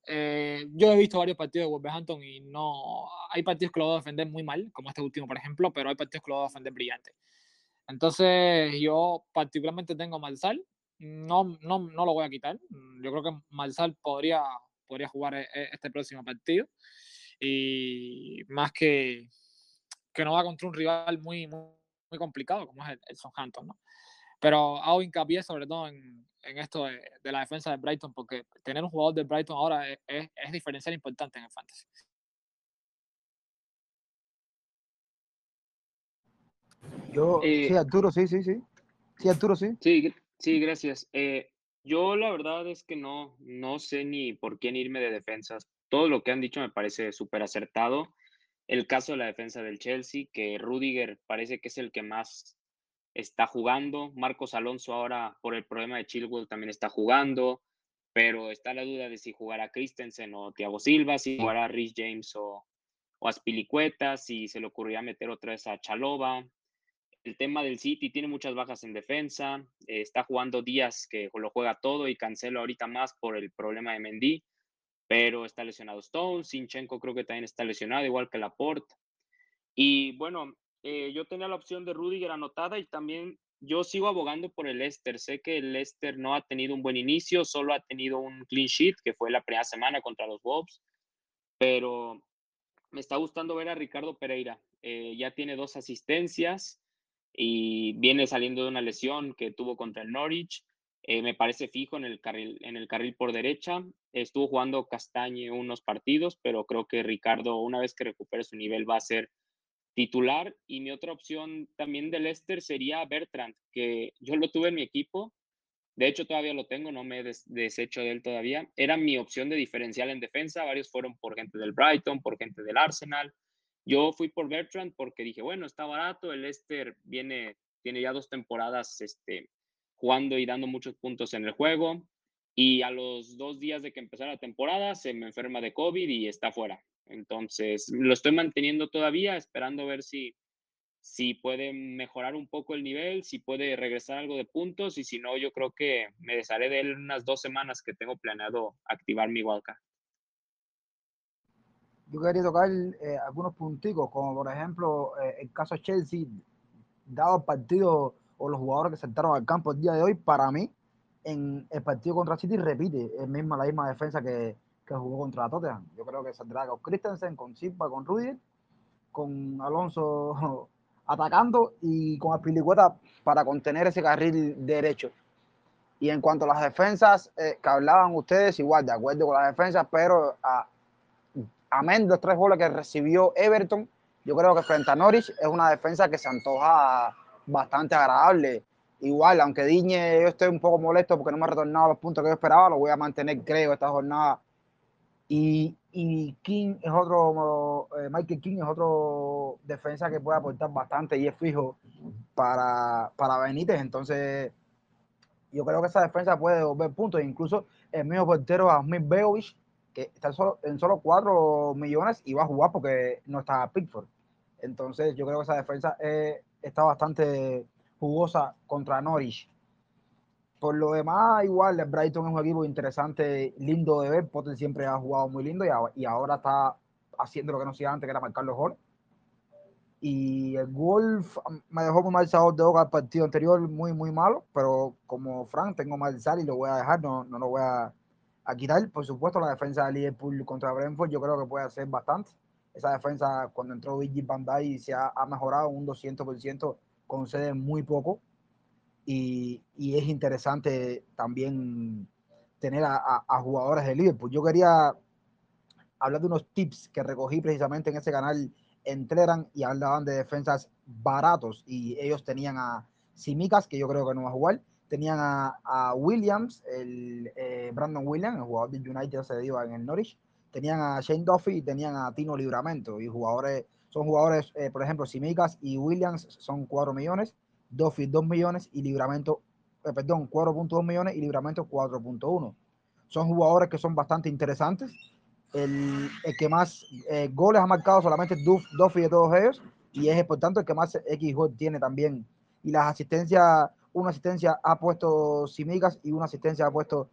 S2: eh, yo he visto varios partidos de Wolverhampton y no hay partidos que lo voy a defender muy mal, como este último, por ejemplo, pero hay partidos que lo voy a defender brillante. Entonces, yo particularmente tengo Marsal, no, no, no, lo voy a quitar. Mm, yo creo que Marsal podría, podría jugar e, e, este próximo partido. Y más que, que no va contra un rival muy, muy, muy complicado como es el, el Southampton. ¿no? Pero hago hincapié sobre todo en, en esto de, de, la defensa de Brighton, porque tener un jugador de Brighton ahora es, es, diferencial importante en el fantasy.
S1: Yo,
S4: eh, sí,
S1: Arturo, sí, sí, sí. Sí, Arturo, sí.
S4: Sí, sí, gracias. Eh, yo la verdad es que no, no sé ni por quién irme de defensas. Todo lo que han dicho me parece súper acertado. El caso de la defensa del Chelsea, que Rudiger parece que es el que más está jugando. Marcos Alonso ahora por el problema de Chilwell también está jugando, pero está la duda de si jugará Christensen o Thiago Silva, si jugará Rhys James o, o Aspilicueta, si se le ocurrirá meter otra vez a Chalova. El tema del City tiene muchas bajas en defensa, eh, está jugando Díaz que lo juega todo y Cancelo ahorita más por el problema de Mendy, pero está lesionado Stone, Sinchenko creo que también está lesionado, igual que Laporte. Y bueno, eh, yo tenía la opción de Rudiger anotada y también yo sigo abogando por el Leicester. Sé que el Leicester no ha tenido un buen inicio, solo ha tenido un clean sheet, que fue la primera semana contra los Wolves, pero me está gustando ver a Ricardo Pereira. Eh, ya tiene dos asistencias y viene saliendo de una lesión que tuvo contra el Norwich. Eh, me parece fijo en el, carril, en el carril por derecha. Estuvo jugando Castañe unos partidos, pero creo que Ricardo, una vez que recupere su nivel, va a ser titular. Y mi otra opción también del Leicester sería Bertrand, que yo lo tuve en mi equipo. De hecho, todavía lo tengo, no me he des deshecho de él todavía. Era mi opción de diferencial en defensa. Varios fueron por gente del Brighton, por gente del Arsenal. Yo fui por Bertrand porque dije, bueno, está barato. El Leicester viene, tiene ya dos temporadas este, jugando y dando muchos puntos en el juego. Y a los dos días de que empezara la temporada se me enferma de COVID y está fuera. Entonces, lo estoy manteniendo todavía, esperando ver si, si puede mejorar un poco el nivel, si puede regresar algo de puntos y si no, yo creo que me desharé de él unas dos semanas que tengo planeado activar mi wildcard.
S1: Yo quería tocar eh, algunos punticos, como por ejemplo eh, el caso Chelsea, dado el partido o los jugadores que saltaron al campo el día de hoy, para mí, en el partido contra City repite el misma, la misma defensa que, que jugó contra Tottenham. Yo creo que saldrá con Christensen, con Silva, con Rudiger, con Alonso [LAUGHS] atacando y con Aspilicueta para contener ese carril derecho. Y en cuanto a las defensas eh, que hablaban ustedes, igual de acuerdo con las defensas, pero a, amén de los tres goles que recibió Everton, yo creo que frente a Norwich es una defensa que se antoja bastante agradable. Igual, aunque Diñe yo estoy un poco molesto porque no me ha retornado los puntos que yo esperaba, lo voy a mantener, creo, esta jornada. Y, y King es otro, eh, Michael King es otro defensa que puede aportar bastante y es fijo para, para Benítez. Entonces, yo creo que esa defensa puede devolver puntos. Incluso el mismo portero Asmir Begovic, que está solo, en solo 4 millones y va a jugar porque no está Pickford. Entonces, yo creo que esa defensa eh, está bastante jugosa contra Norwich. Por lo demás, igual, el Brighton es un equipo interesante, lindo de ver. Potter siempre ha jugado muy lindo y, ahora está haciendo lo que no hacía antes, que era marcar los goles. Y el Wolf me dejó muy mal sabor de boca el partido anterior, muy, muy malo. Pero como Frank, tengo mal sal y lo voy a dejar, no, no lo voy a, a quitar. Por supuesto, la defensa de Liverpool contra Brentford, yo creo que puede hacer bastante. Esa defensa, cuando entró Virgil van Dijk, se ha, ha mejorado un 200%, concede muy poco y, y, es interesante también tener a, a, a, jugadores de Liverpool. Yo quería hablar de unos tips que recogí precisamente en ese canal Entreran y hablaban de defensas baratos y ellos tenían a Simicas, que yo creo que no va a jugar, tenían a, a Williams, el eh, Brandon Williams, el jugador del United se dio en el Norwich, tenían a Shane Duffy y tenían a Tino Libramento y jugadores, son jugadores, eh, por ejemplo, Simicas y Williams son 4 millones, Duffy 2 millones y Libramento, eh, perdón, 4.2 millones y Libramento 4.1. Son jugadores que son bastante interesantes. El, el que más eh, goles ha marcado solamente Duff, Duffy de todos ellos y es por tanto el que más X tiene también. Y las asistencias, una asistencia ha puesto Simicas y una asistencia ha puesto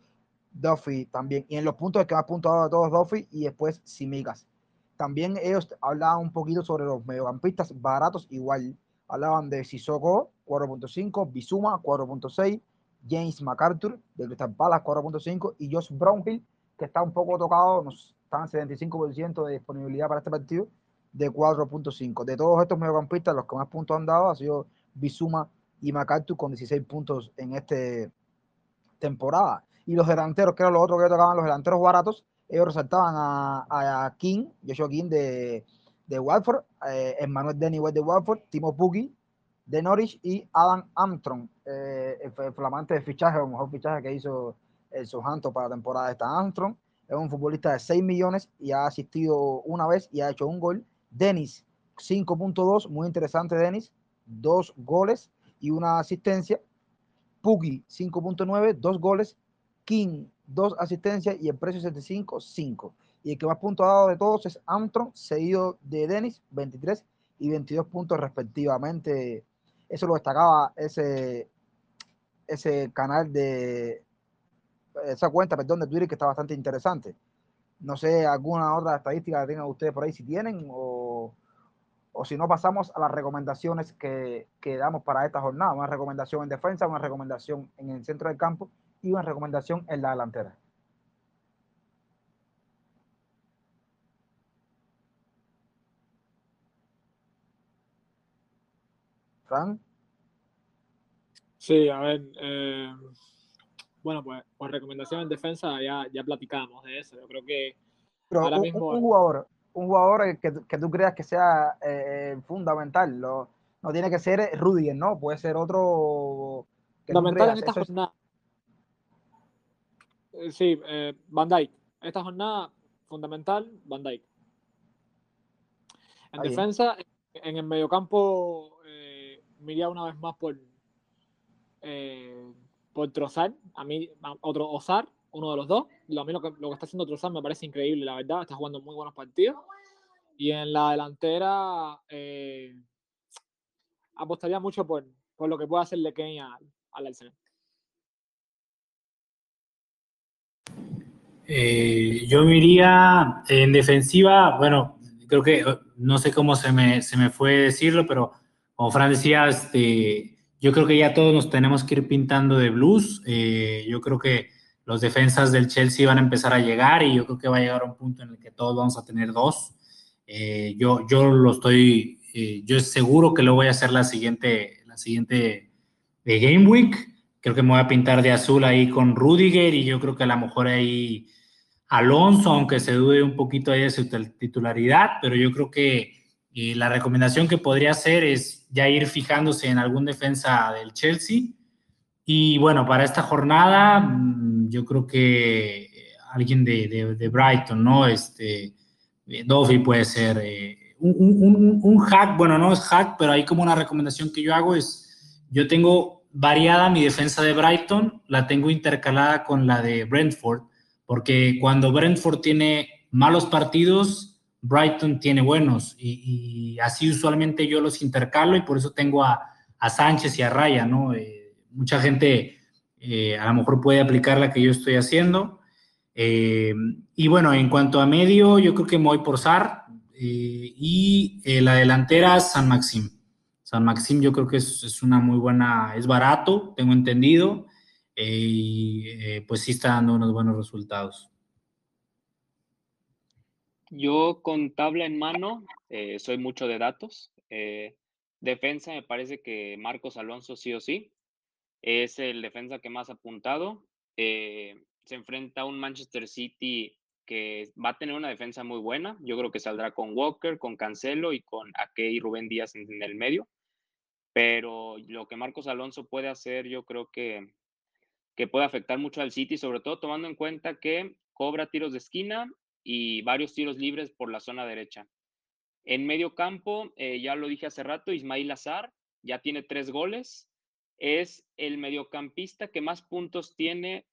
S1: Duffy también. Y en los puntos que más dado a todos Duffy y después Simicas. También ellos hablaban un poquito sobre los mediocampistas baratos igual hablaban de Sissoko 4.5, Bizuma 4.6, James MacArthur de Crystal Palace 4.5 y Josh Brownhill que está un poco tocado, nos están 75% de disponibilidad para este partido de 4.5. De todos estos mediocampistas, los que más puntos han dado ha sido Bizuma y MacArthur con 16 puntos en esta temporada. Y los delanteros, que era lo otro que tocaban, los delanteros baratos, ellos resaltaban a, a King, Joshua King de, de Watford, eh, Emmanuel Denny de Watford, Timo Pukki de Norwich y Adam Armstrong, eh, el flamante de fichaje, o mejor fichaje que hizo el Southampton para la temporada esta. Armstrong es un futbolista de 6 millones y ha asistido una vez y ha hecho un gol. Dennis, 5.2, muy interesante Dennis, dos goles y una asistencia. Puggy, 5.9, dos goles. King, dos asistencias y el precio 75, 5. Y el que más puntos ha dado de todos es Armstrong, seguido de Dennis, 23 y 22 puntos respectivamente. Eso lo destacaba ese, ese canal de, esa cuenta, perdón, de Twitter que está bastante interesante. No sé, alguna otra estadística que tengan ustedes por ahí, si tienen, o, o si no, pasamos a las recomendaciones que, que, damos para esta jornada. Una recomendación en defensa, una recomendación en el centro del campo y una recomendación en la delantera. Fran.
S2: Sí, a ver, eh, bueno, pues, pues recomendación en defensa ya, ya platicamos de eso. Yo creo que
S1: ahora un, mismo... Un jugador, un jugador que, que tú creas que sea eh, fundamental, lo, no tiene que ser Rudiger, ¿no? Puede ser otro...
S2: fundamental en esta jornada. Eh, sí, eh, Van Dijk. Esta jornada, fundamental, Van Dijk. En defensa, en el mediocampo, eh, miría una vez más por... Eh, por Trozar, a mí, otro Ozar, uno de los dos. Lo, lo que, lo que está haciendo Trozar me parece increíble, la verdad, está jugando muy buenos partidos. Y en la delantera eh, apostaría mucho por, por, lo que pueda hacerle Kane al, al Arsenal.
S3: Eh, yo me iría en defensiva, bueno, creo que no sé cómo se me, se me fue decirlo, pero como Fran decía, este, yo creo que ya todos nos tenemos que ir pintando de blues. Eh, yo creo que los defensas del Chelsea van a empezar a llegar y yo creo que va a llegar un punto en el que todos vamos a tener dos. Eh, yo, yo lo estoy, eh, yo seguro que lo voy a hacer la siguiente, la siguiente de Game Week. Creo que me voy a pintar de azul ahí con Rudiger y yo creo que a lo mejor ahí Alonso, aunque se dude un poquito ahí de su titularidad, pero yo creo que la recomendación que podría hacer es ya ir fijándose en algún defensa del Chelsea. Y bueno, para esta jornada, mm, yo creo que alguien de, de, Brighton, ¿no? Este, eh, Duffy puede ser eh, un, un, hack, bueno, no es hack, pero hay como una recomendación que yo hago es, yo tengo variada mi defensa de Brighton, la tengo intercalada con la de Brentford, porque cuando Brentford tiene malos partidos, Brighton tiene buenos y, así usualmente yo los intercalo y por eso tengo a, Sánchez y a Raya, ¿no? Eh, mucha gente eh, a lo mejor puede aplicar la que yo estoy haciendo. Eh, y bueno, en cuanto a medio, yo creo que me voy por SAR y la delantera San Maxim. San Maxim yo creo que es, es una muy buena, es barato, tengo entendido, y pues sí está dando unos buenos resultados.
S4: Yo con tabla en mano eh, soy mucho de datos. Eh, defensa me parece que Marcos Alonso sí o sí es el defensa que más ha apuntado. Eh, se enfrenta a un Manchester City que va a tener una defensa muy buena. Yo creo que saldrá con Walker, con Cancelo y con Ake y Rubén Díaz en, el medio. Pero lo que Marcos Alonso puede hacer, yo creo que, que puede afectar mucho al City, sobre todo tomando en cuenta que cobra tiros de esquina y varios tiros libres por la zona derecha. En medio campo, eh, ya lo dije hace rato, Ismail Azar ya tiene tres goles. Es el mediocampista que más puntos tiene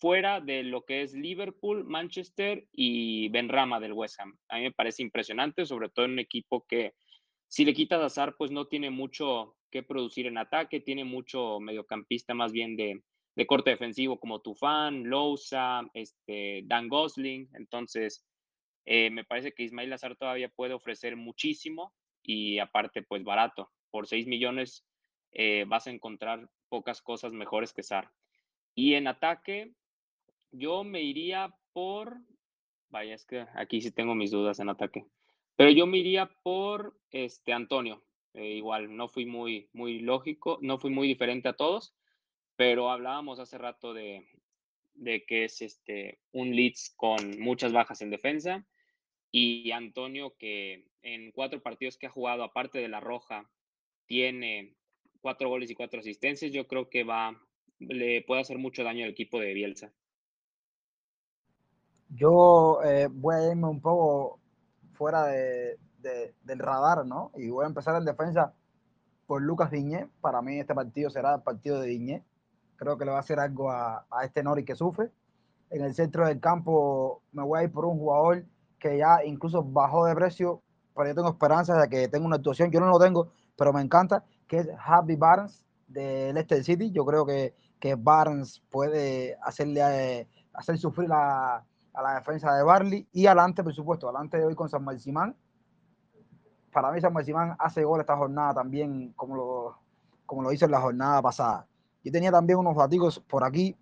S4: fuera de lo que es Liverpool, Manchester y Benrama del West Ham. A mí me parece impresionante, sobre todo en un equipo que si le quitas Azar, pues no tiene mucho que producir en ataque, tiene mucho mediocampista más bien de, de corte defensivo como Tufán, Lousa, este, Dan Gosling. Entonces, eh, me parece que Ismail Azar todavía puede ofrecer muchísimo y aparte, pues barato. Por 6 millones eh, vas a encontrar pocas cosas mejores que Sar. Y en ataque, yo me iría por, vaya, es que aquí sí tengo mis dudas en ataque, pero yo me iría por este Antonio. Eh, igual, no fui muy, muy lógico, no fui muy diferente a todos pero hablábamos hace rato de, que es este, un Leeds con muchas bajas en defensa y Antonio que en cuatro partidos que ha jugado, aparte de la roja, tiene cuatro goles y cuatro asistencias, yo creo que va, le puede hacer mucho daño al equipo de Bielsa.
S1: Yo eh, voy a irme un poco fuera de, del radar, ¿no? Y voy a empezar en defensa por Lucas Diñé. Para mí este partido será el partido de Diñé. Creo que le va a hacer algo a, a este Nori que sufre. En el centro del campo me voy a ir por un jugador que ya incluso bajó de precio, pero yo tengo esperanzas de que tenga una actuación. Yo no lo tengo, pero me encanta, que es Happy Barnes de Leicester City. Yo creo que, que Barnes puede hacerle eh, hacer sufrir a, a, la defensa de Barley y adelante, por supuesto, adelante de hoy con San Marcimán. Para mí San Marcimán hace gol esta jornada también, como lo, como lo hizo en la jornada pasada. Yo tenía también unos datos por aquí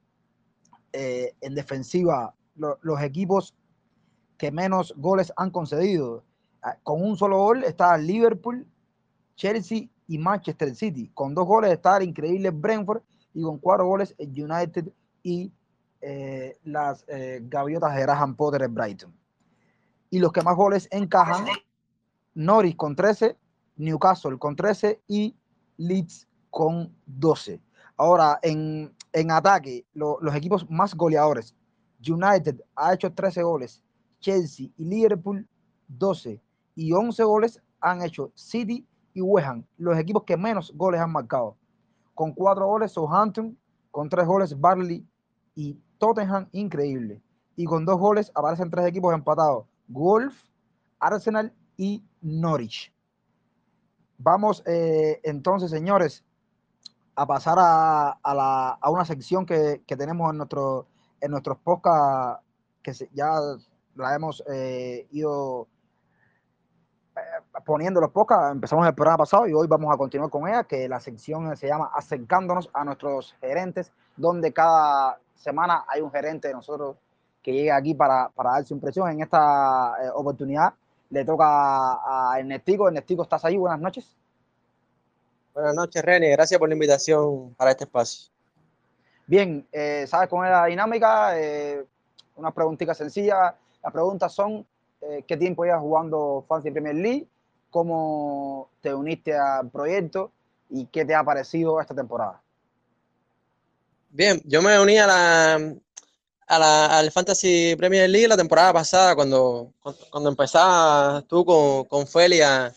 S1: eh, en defensiva, lo, los equipos que menos goles han concedido. Ah, con un solo gol está Liverpool, Chelsea y Manchester City. Con dos goles está el increíble Brentford y con cuatro goles el United y eh, las eh, gaviotas de Graham Potter en Brighton. Y los que más goles encajan, Norris con 13, Newcastle con 13 y Leeds con 12. Ahora, en, en ataque, lo, los equipos más goleadores, United ha hecho 13 goles, Chelsea y Liverpool 12 y 11 goles han hecho City y West Ham, los equipos que menos goles han marcado. Con 4 goles Southampton, con 3 goles Barley y Tottenham, increíble. Y con 2 goles aparecen 3 equipos empatados, Wolf, Arsenal y Norwich. Vamos eh, entonces, señores, a pasar a, a, la, a una sección que, que, tenemos en, nuestro, en nuestros podcasts, que ya la hemos eh, ido poniendo los podcasts. Empezamos el programa pasado y hoy vamos a continuar con ella, que la sección se llama Acercándonos a nuestros gerentes, donde cada semana hay un gerente de nosotros que llega aquí para, para dar su impresión. En esta eh, oportunidad le toca a Ernestico. Ernestico, ¿estás ahí? Buenas noches.
S5: Buenas noches, René. Gracias por la invitación para este espacio.
S1: Bien, eh, ¿sabes cómo es la dinámica? Eh, una preguntita sencilla. Las preguntas son, ¿qué tiempo llevas jugando Fancy Premier League? ¿Cómo te uniste al proyecto? ¿Y qué te ha parecido esta temporada?
S5: Bien, yo me uní a la, a la, al Fantasy Premier League la temporada pasada, cuando, cuando empezaba tú con, con Felia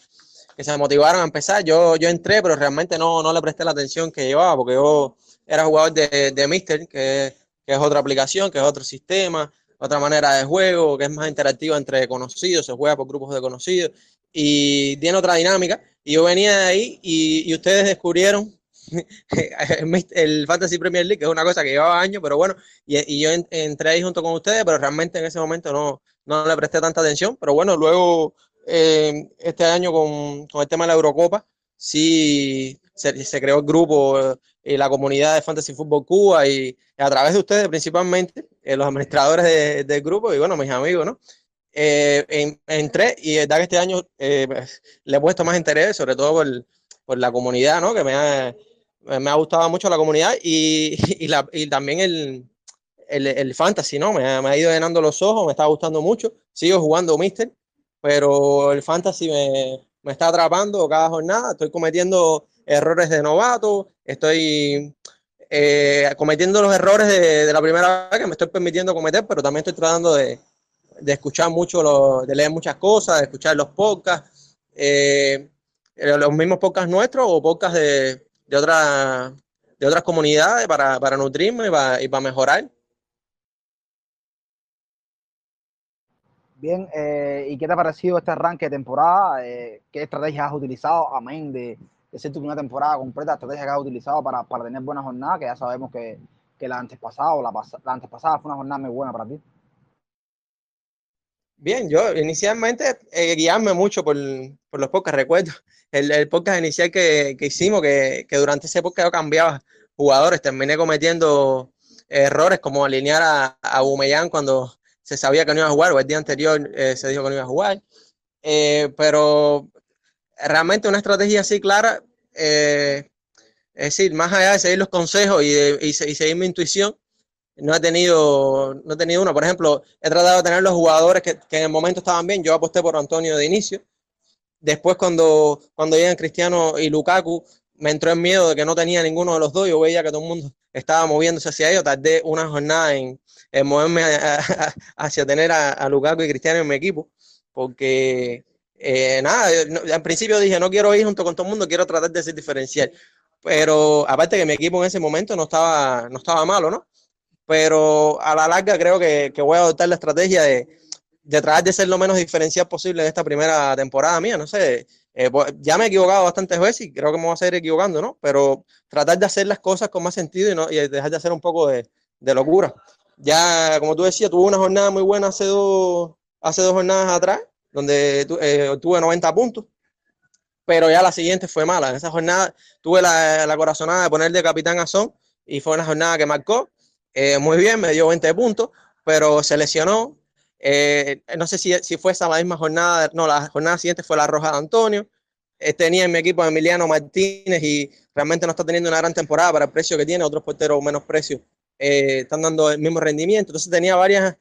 S5: que se motivaron a empezar. Yo, yo entré, pero realmente no, no le presté la atención que llevaba, porque yo era jugador de, de Mister, que, que, es otra aplicación, que es otro sistema, otra manera de juego, que es más interactivo entre conocidos, se juega por grupos de conocidos y tiene otra dinámica. Y yo venía de ahí y, y ustedes descubrieron [LAUGHS] el Fantasy Premier League, que es una cosa que llevaba años, pero bueno, y, y yo entré ahí junto con ustedes, pero realmente en ese momento no, no le presté tanta atención, pero bueno, luego eh, este año con, con, el tema de la Eurocopa, sí se, se creó el grupo eh, y la comunidad de Fantasy Football Cuba y a través de ustedes principalmente, eh, los administradores de, del grupo y bueno, mis amigos, ¿no? Eh, en, entré y verdad que este año eh, le he puesto más interés, sobre todo por, por la comunidad, ¿no? Que me ha, me ha gustado mucho la comunidad y, [LAUGHS] y, la, y también el, el, el, fantasy, ¿no? Me ha, me ha, ido llenando los ojos, me está gustando mucho. Sigo jugando Mister, pero el fantasy me, me está atrapando cada jornada. Estoy cometiendo errores de novato, estoy eh, cometiendo los errores de, de, la primera vez que me estoy permitiendo cometer, pero también estoy tratando de, de escuchar mucho, lo, de leer muchas cosas, de escuchar los podcasts, eh, los mismos podcasts nuestros o podcasts de, de, otra, de otras comunidades para, para nutrirme y para, y para mejorar.
S1: Bien, eh, ¿y qué te ha parecido este arranque de temporada? Eh, ¿Qué estrategias has utilizado, amén de, de ser tu primera temporada completa, estrategias que has utilizado para, para tener buena jornada? Que ya sabemos que, que la antes pasada o la, la antes pasada fue una jornada muy buena para ti.
S5: Bien, yo inicialmente eh, guiarme mucho por, por, los podcasts. Recuerdo el, el podcast inicial que, que hicimos, que, que, durante ese podcast yo cambiaba jugadores, terminé cometiendo errores como alinear a, a Bumellán cuando se sabía que no iba a jugar, o el día anterior eh, se dijo que no iba a jugar. Eh, pero realmente una estrategia así clara, es decir, más allá de seguir los consejos y, y, seguir mi intuición, no he tenido, no he tenido una. Por ejemplo, he tratado de tener los jugadores que, que, en el momento estaban bien. Yo aposté por Antonio de inicio. Después cuando, cuando llegan Cristiano y Lukaku, me entró el miedo de que no tenía ninguno de los dos. Yo veía que todo el mundo estaba moviéndose hacia ellos. Tardé una jornada en, moverme hacia tener a, Lukaku y Cristiano en mi equipo. Porque, eh, nada, al principio dije, no quiero ir junto con todo el mundo, quiero tratar de ser diferencial. Pero aparte que mi equipo en ese momento no estaba, no estaba malo, ¿no? Pero a la larga creo que, que voy a adoptar la estrategia de, de tratar de ser lo menos diferencial posible en esta primera temporada mía. No sé, eh, pues, ya me he equivocado bastantes veces y creo que me voy a seguir equivocando, ¿no? Pero tratar de hacer las cosas con más sentido y, no, y dejar de hacer un poco de, de, locura. Ya, como tú decías, tuve una jornada muy buena hace dos, hace dos jornadas atrás, donde eh, tuve 90 puntos, pero ya la siguiente fue mala. En esa jornada tuve la, la corazonada de poner de capitán a Son y fue una jornada que marcó eh, muy bien, me dio 20 puntos, pero se lesionó, eh, no sé si, si fue esa la misma jornada, no, la jornada siguiente fue la Roja de Antonio. Eh, tenía en mi equipo a Emiliano Martínez y realmente no está teniendo una gran temporada para el precio que tiene. Otros porteros menos precio eh, están dando el mismo rendimiento. Entonces tenía varias,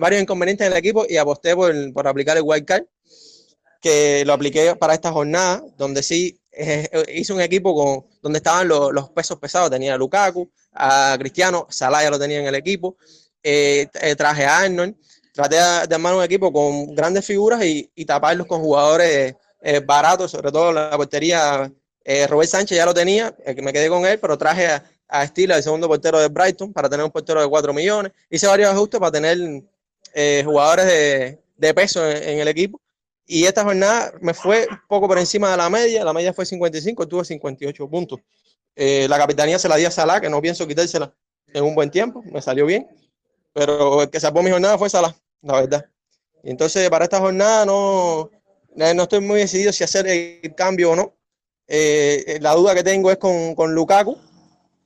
S5: varios inconvenientes en el equipo y aposté por, por aplicar el wild card, que lo apliqué para esta jornada, donde sí hice un equipo con, donde estaban los, los pesos pesados. Tenía a Lukaku, a Cristiano, Salah ya lo tenía en el equipo. Eh, eh, traje a Arnold, traté de armar un equipo con grandes figuras y, taparlos con jugadores eh, baratos, sobre todo la portería. Robert Sánchez ya lo tenía, me quedé con él, pero traje a, a el segundo portero de Brighton, para tener un portero de 4 millones. Hice varios ajustes para tener jugadores de, de peso en, el equipo. Y esta jornada me fue poco por encima de la media. La media fue 55, tuve 58 puntos. La capitanía se la di a Salah, que no pienso quitársela en un buen tiempo. Me salió bien pero el que salvó mi jornada fue Salah, la verdad. Y entonces para esta jornada no, no estoy muy decidido si hacer el cambio o no. Eh, la duda que tengo es con, con Lukaku,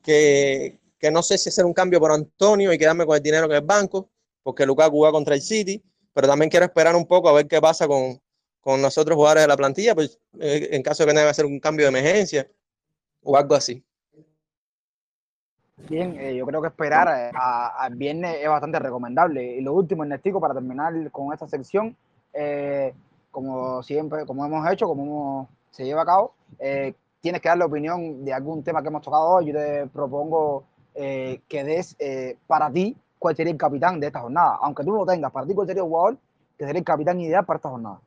S5: que, que, no sé si hacer un cambio por Antonio y quedarme con el dinero en el banco, porque Lukaku va contra el City, pero también quiero esperar un poco a ver qué pasa con, con los otros jugadores de la plantilla, pues, eh, en caso de que tenga que hacer un cambio de emergencia o algo así.
S1: Bien, eh, yo creo que esperar eh, al viernes es bastante recomendable. Y lo último, Ernestico, para terminar con esta sección, eh, como siempre, como hemos hecho, como se lleva a cabo, tienes que dar la opinión de algún tema que hemos tocado hoy. Yo te propongo que des para ti cuál sería el capitán de esta jornada. Aunque tú no lo tengas, para ti cuál sería el jugador que sería el capitán ideal para esta jornada.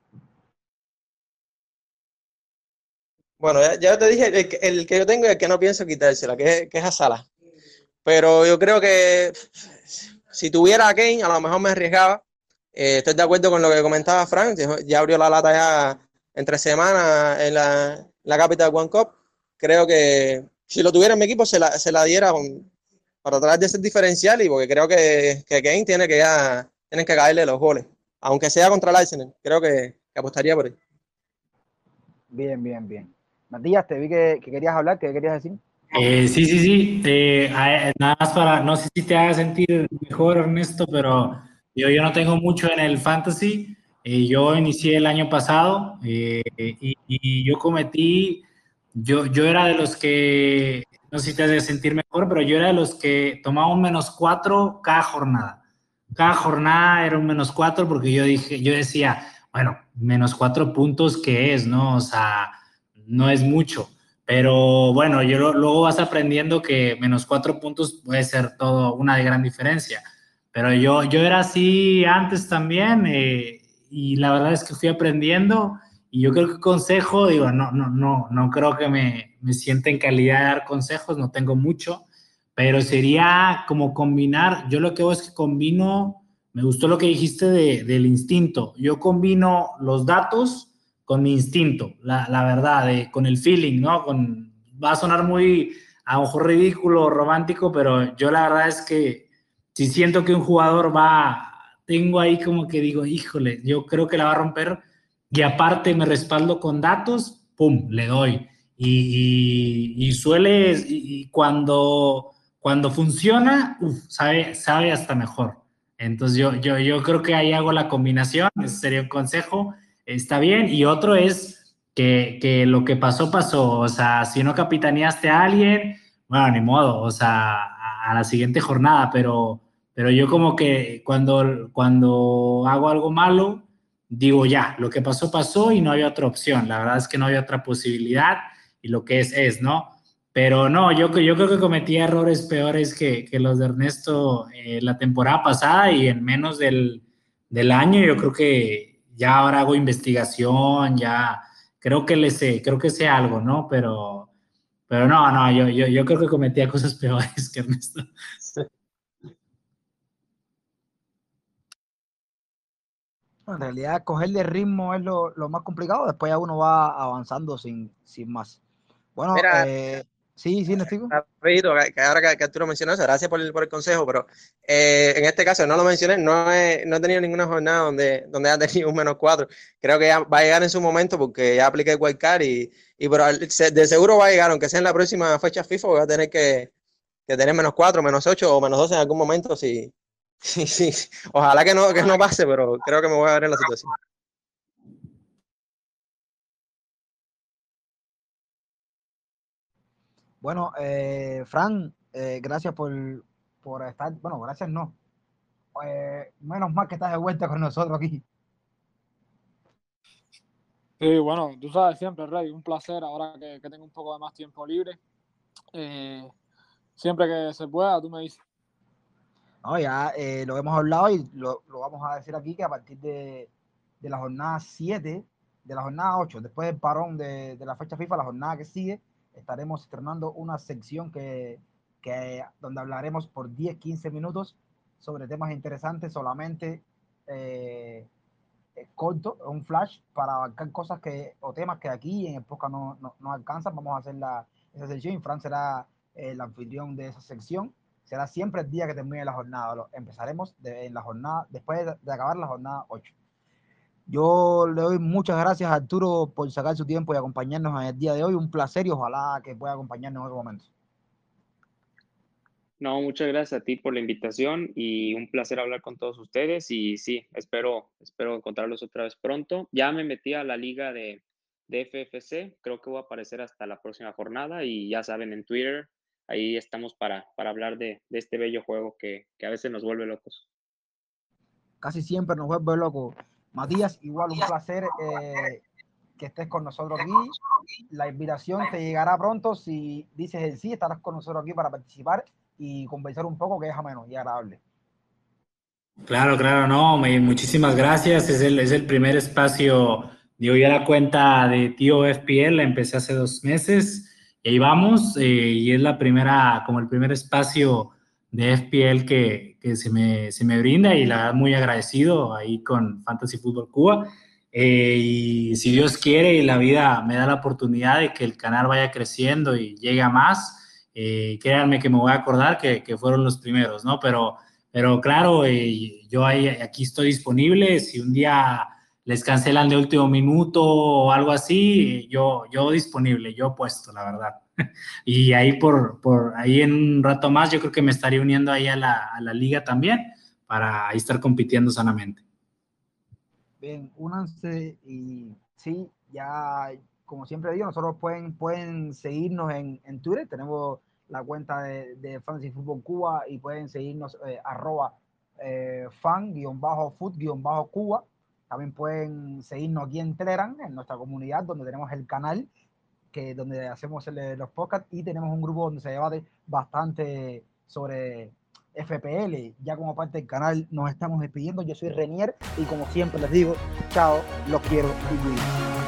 S5: Bueno, ya, te dije, el, que yo tengo y el que no pienso quitársela, que, que es a. Pero yo creo que si tuviera a Kane, a lo mejor me arriesgaba. Eh, estoy de acuerdo con lo que comentaba Frank, ya abrió la lata ya entre semanas en la, la Capital One Cup. Creo que si lo tuviera en mi equipo se la, se la diera para tratar de ser diferencial y porque creo que, que Kane tiene que ya tienen que caerle los goles. Aunque sea contra el Arsenal, creo que, apostaría por él.
S1: Bien, bien, bien. Matías, te vi que, que querías hablar, ¿qué querías decir?
S3: Eh, sí, sí, sí. Eh, nada más para, no sé si te haga sentir mejor, Ernesto, pero yo, yo no tengo mucho en el fantasy. Eh, yo inicié el año pasado y, y, yo cometí, yo, yo era de los que, no sé si te hace sentir mejor, pero yo era de los que tomaba un menos cuatro cada jornada. Cada jornada era un menos cuatro porque yo dije, yo decía, bueno, menos cuatro puntos, ¿qué es? ¿No? O sea, no es mucho pero bueno, yo luego vas aprendiendo que menos cuatro puntos puede ser todo una gran diferencia. Pero yo, yo era así antes también eh, y la verdad es que fui aprendiendo y yo creo que consejo, digo, no, no, no, no creo que me, me sienta en calidad de dar consejos, no tengo mucho, pero sería como combinar, yo lo que hago es que combino, me gustó lo que dijiste de, del instinto, yo combino los datos con mi instinto, la, verdad, con el feeling, ¿no? Va a sonar muy, a lo ridículo, romántico, pero yo la verdad es que si siento que un jugador va, tengo ahí como que digo, híjole, yo creo que la va a romper y aparte me respaldo con datos, ¡pum!, le doy. Y, suele, y, cuando, cuando funciona, sabe, sabe hasta mejor. Entonces yo, yo, yo creo que ahí hago la combinación, ese sería un consejo está bien. Y otro es que, que, lo que pasó, pasó. O sea, si no capitaneaste a alguien, bueno, ni modo, o sea, a, la siguiente jornada, pero, pero yo como que cuando, cuando hago algo malo, digo ya, lo que pasó pasó y no había otra opción. La verdad es que no había otra posibilidad y lo que es es, ¿no? Pero no, yo, yo creo que cometí errores peores que, que los de Ernesto eh, la temporada pasada y en menos del, del, año yo creo que ya ahora hago investigación, ya creo que le sé, creo que sé algo, ¿no? Pero, pero no, no, yo, yo, yo creo que cometía cosas [LAUGHS] peores que Ernesto.
S1: En realidad, cogerle ritmo es lo, lo, más complicado, después ya uno va avanzando sin, sin más. Bueno, eh, sí, sí.
S5: Rapidito, que ahora que, que tú lo mencionaste, gracias por el, por el consejo, pero eh, en este caso no lo mencioné, no he, no he tenido ninguna jornada donde, donde haya tenido un menos cuatro. Creo que ya va a llegar en su momento porque ya apliqué el y, y pero de seguro va a llegar, aunque sea en la próxima fecha FIFA, voy a tener que, que tener menos cuatro, menos ocho o menos doce en algún momento si, [LAUGHS] Sí, sí. Ojalá que no, que no pase, pero creo que me voy a ver en la situación.
S1: Bueno, eh, Fran, eh, gracias por, por, estar. Bueno, gracias no. Eh, menos mal que estás de vuelta con nosotros aquí.
S2: Sí, bueno, tú sabes siempre, Rey, un placer ahora que, que tengo un poco de más tiempo libre. Eh, siempre que se pueda, tú me dices.
S1: No, ya lo hemos hablado y lo, lo, vamos a decir aquí que a partir de, de la jornada 7, de la jornada 8, después del parón de, de, la fecha FIFA, la jornada que sigue, estaremos estrenando una sección que, que donde hablaremos por 10, 15 minutos sobre temas interesantes, solamente eh, corto, un flash para abarcar cosas que, o temas que aquí en época no, no, no alcanzan. Vamos a hacer la, esa sección y Fran será el anfitrión de esa sección será siempre el día que termine la jornada. Lo empezaremos de, en la jornada, después de, de, acabar la jornada 8. Yo le doy muchas gracias a Arturo por sacar su tiempo y acompañarnos en el día de hoy. Un placer y ojalá que pueda acompañarnos en otro momento.
S4: No, muchas gracias a ti por la invitación y un placer hablar con todos ustedes. Y sí, espero, espero encontrarlos otra vez pronto. Ya me metí a la liga de, de FFC, creo que voy a aparecer hasta la próxima jornada y ya saben, en Twitter ahí estamos para, para hablar de, de, este bello juego que, que, a veces nos vuelve locos.
S1: Casi siempre nos vuelve locos. Matías, igual un placer eh, que estés con nosotros aquí. La invitación te llegará pronto. Si dices el sí, estarás con nosotros aquí para participar y conversar un poco, que es ameno y agradable.
S3: Claro, claro, no, muchísimas gracias. Es el, es el primer espacio, digo, ya la cuenta de Tío FPL, la empecé hace dos meses y ahí vamos, eh, y es la primera, como el primer espacio de FPL que, que se, me, se, me, brinda y la verdad muy agradecido ahí con Fantasy Fútbol Cuba. Eh, y si Dios quiere y la vida me da la oportunidad de que el canal vaya creciendo y llegue a más, eh, créanme que me voy a acordar que, que, fueron los primeros, ¿no? Pero, pero claro, eh, yo aquí estoy disponible. Si un día les cancelan de último minuto o algo así, yo, yo disponible, yo puesto, la verdad. [LAUGHS] Y ahí por, por ahí en un rato más yo creo que me estaría uniendo ahí a la, a la liga también para ahí estar compitiendo sanamente.
S1: Bien, únanse y sí, ya como siempre digo, nosotros pueden, pueden seguirnos en, en Twitter, tenemos la cuenta de, de Fantasy Fútbol Cuba y pueden seguirnos eh, arroba eh, fan-foot-cuba también pueden seguirnos aquí en Telegram, en nuestra comunidad, donde tenemos el canal, que donde hacemos el, los podcasts y tenemos un grupo donde se debate bastante sobre FPL. Ya como parte del canal nos estamos despidiendo. Yo soy Renier y como siempre les digo, chao, los quiero y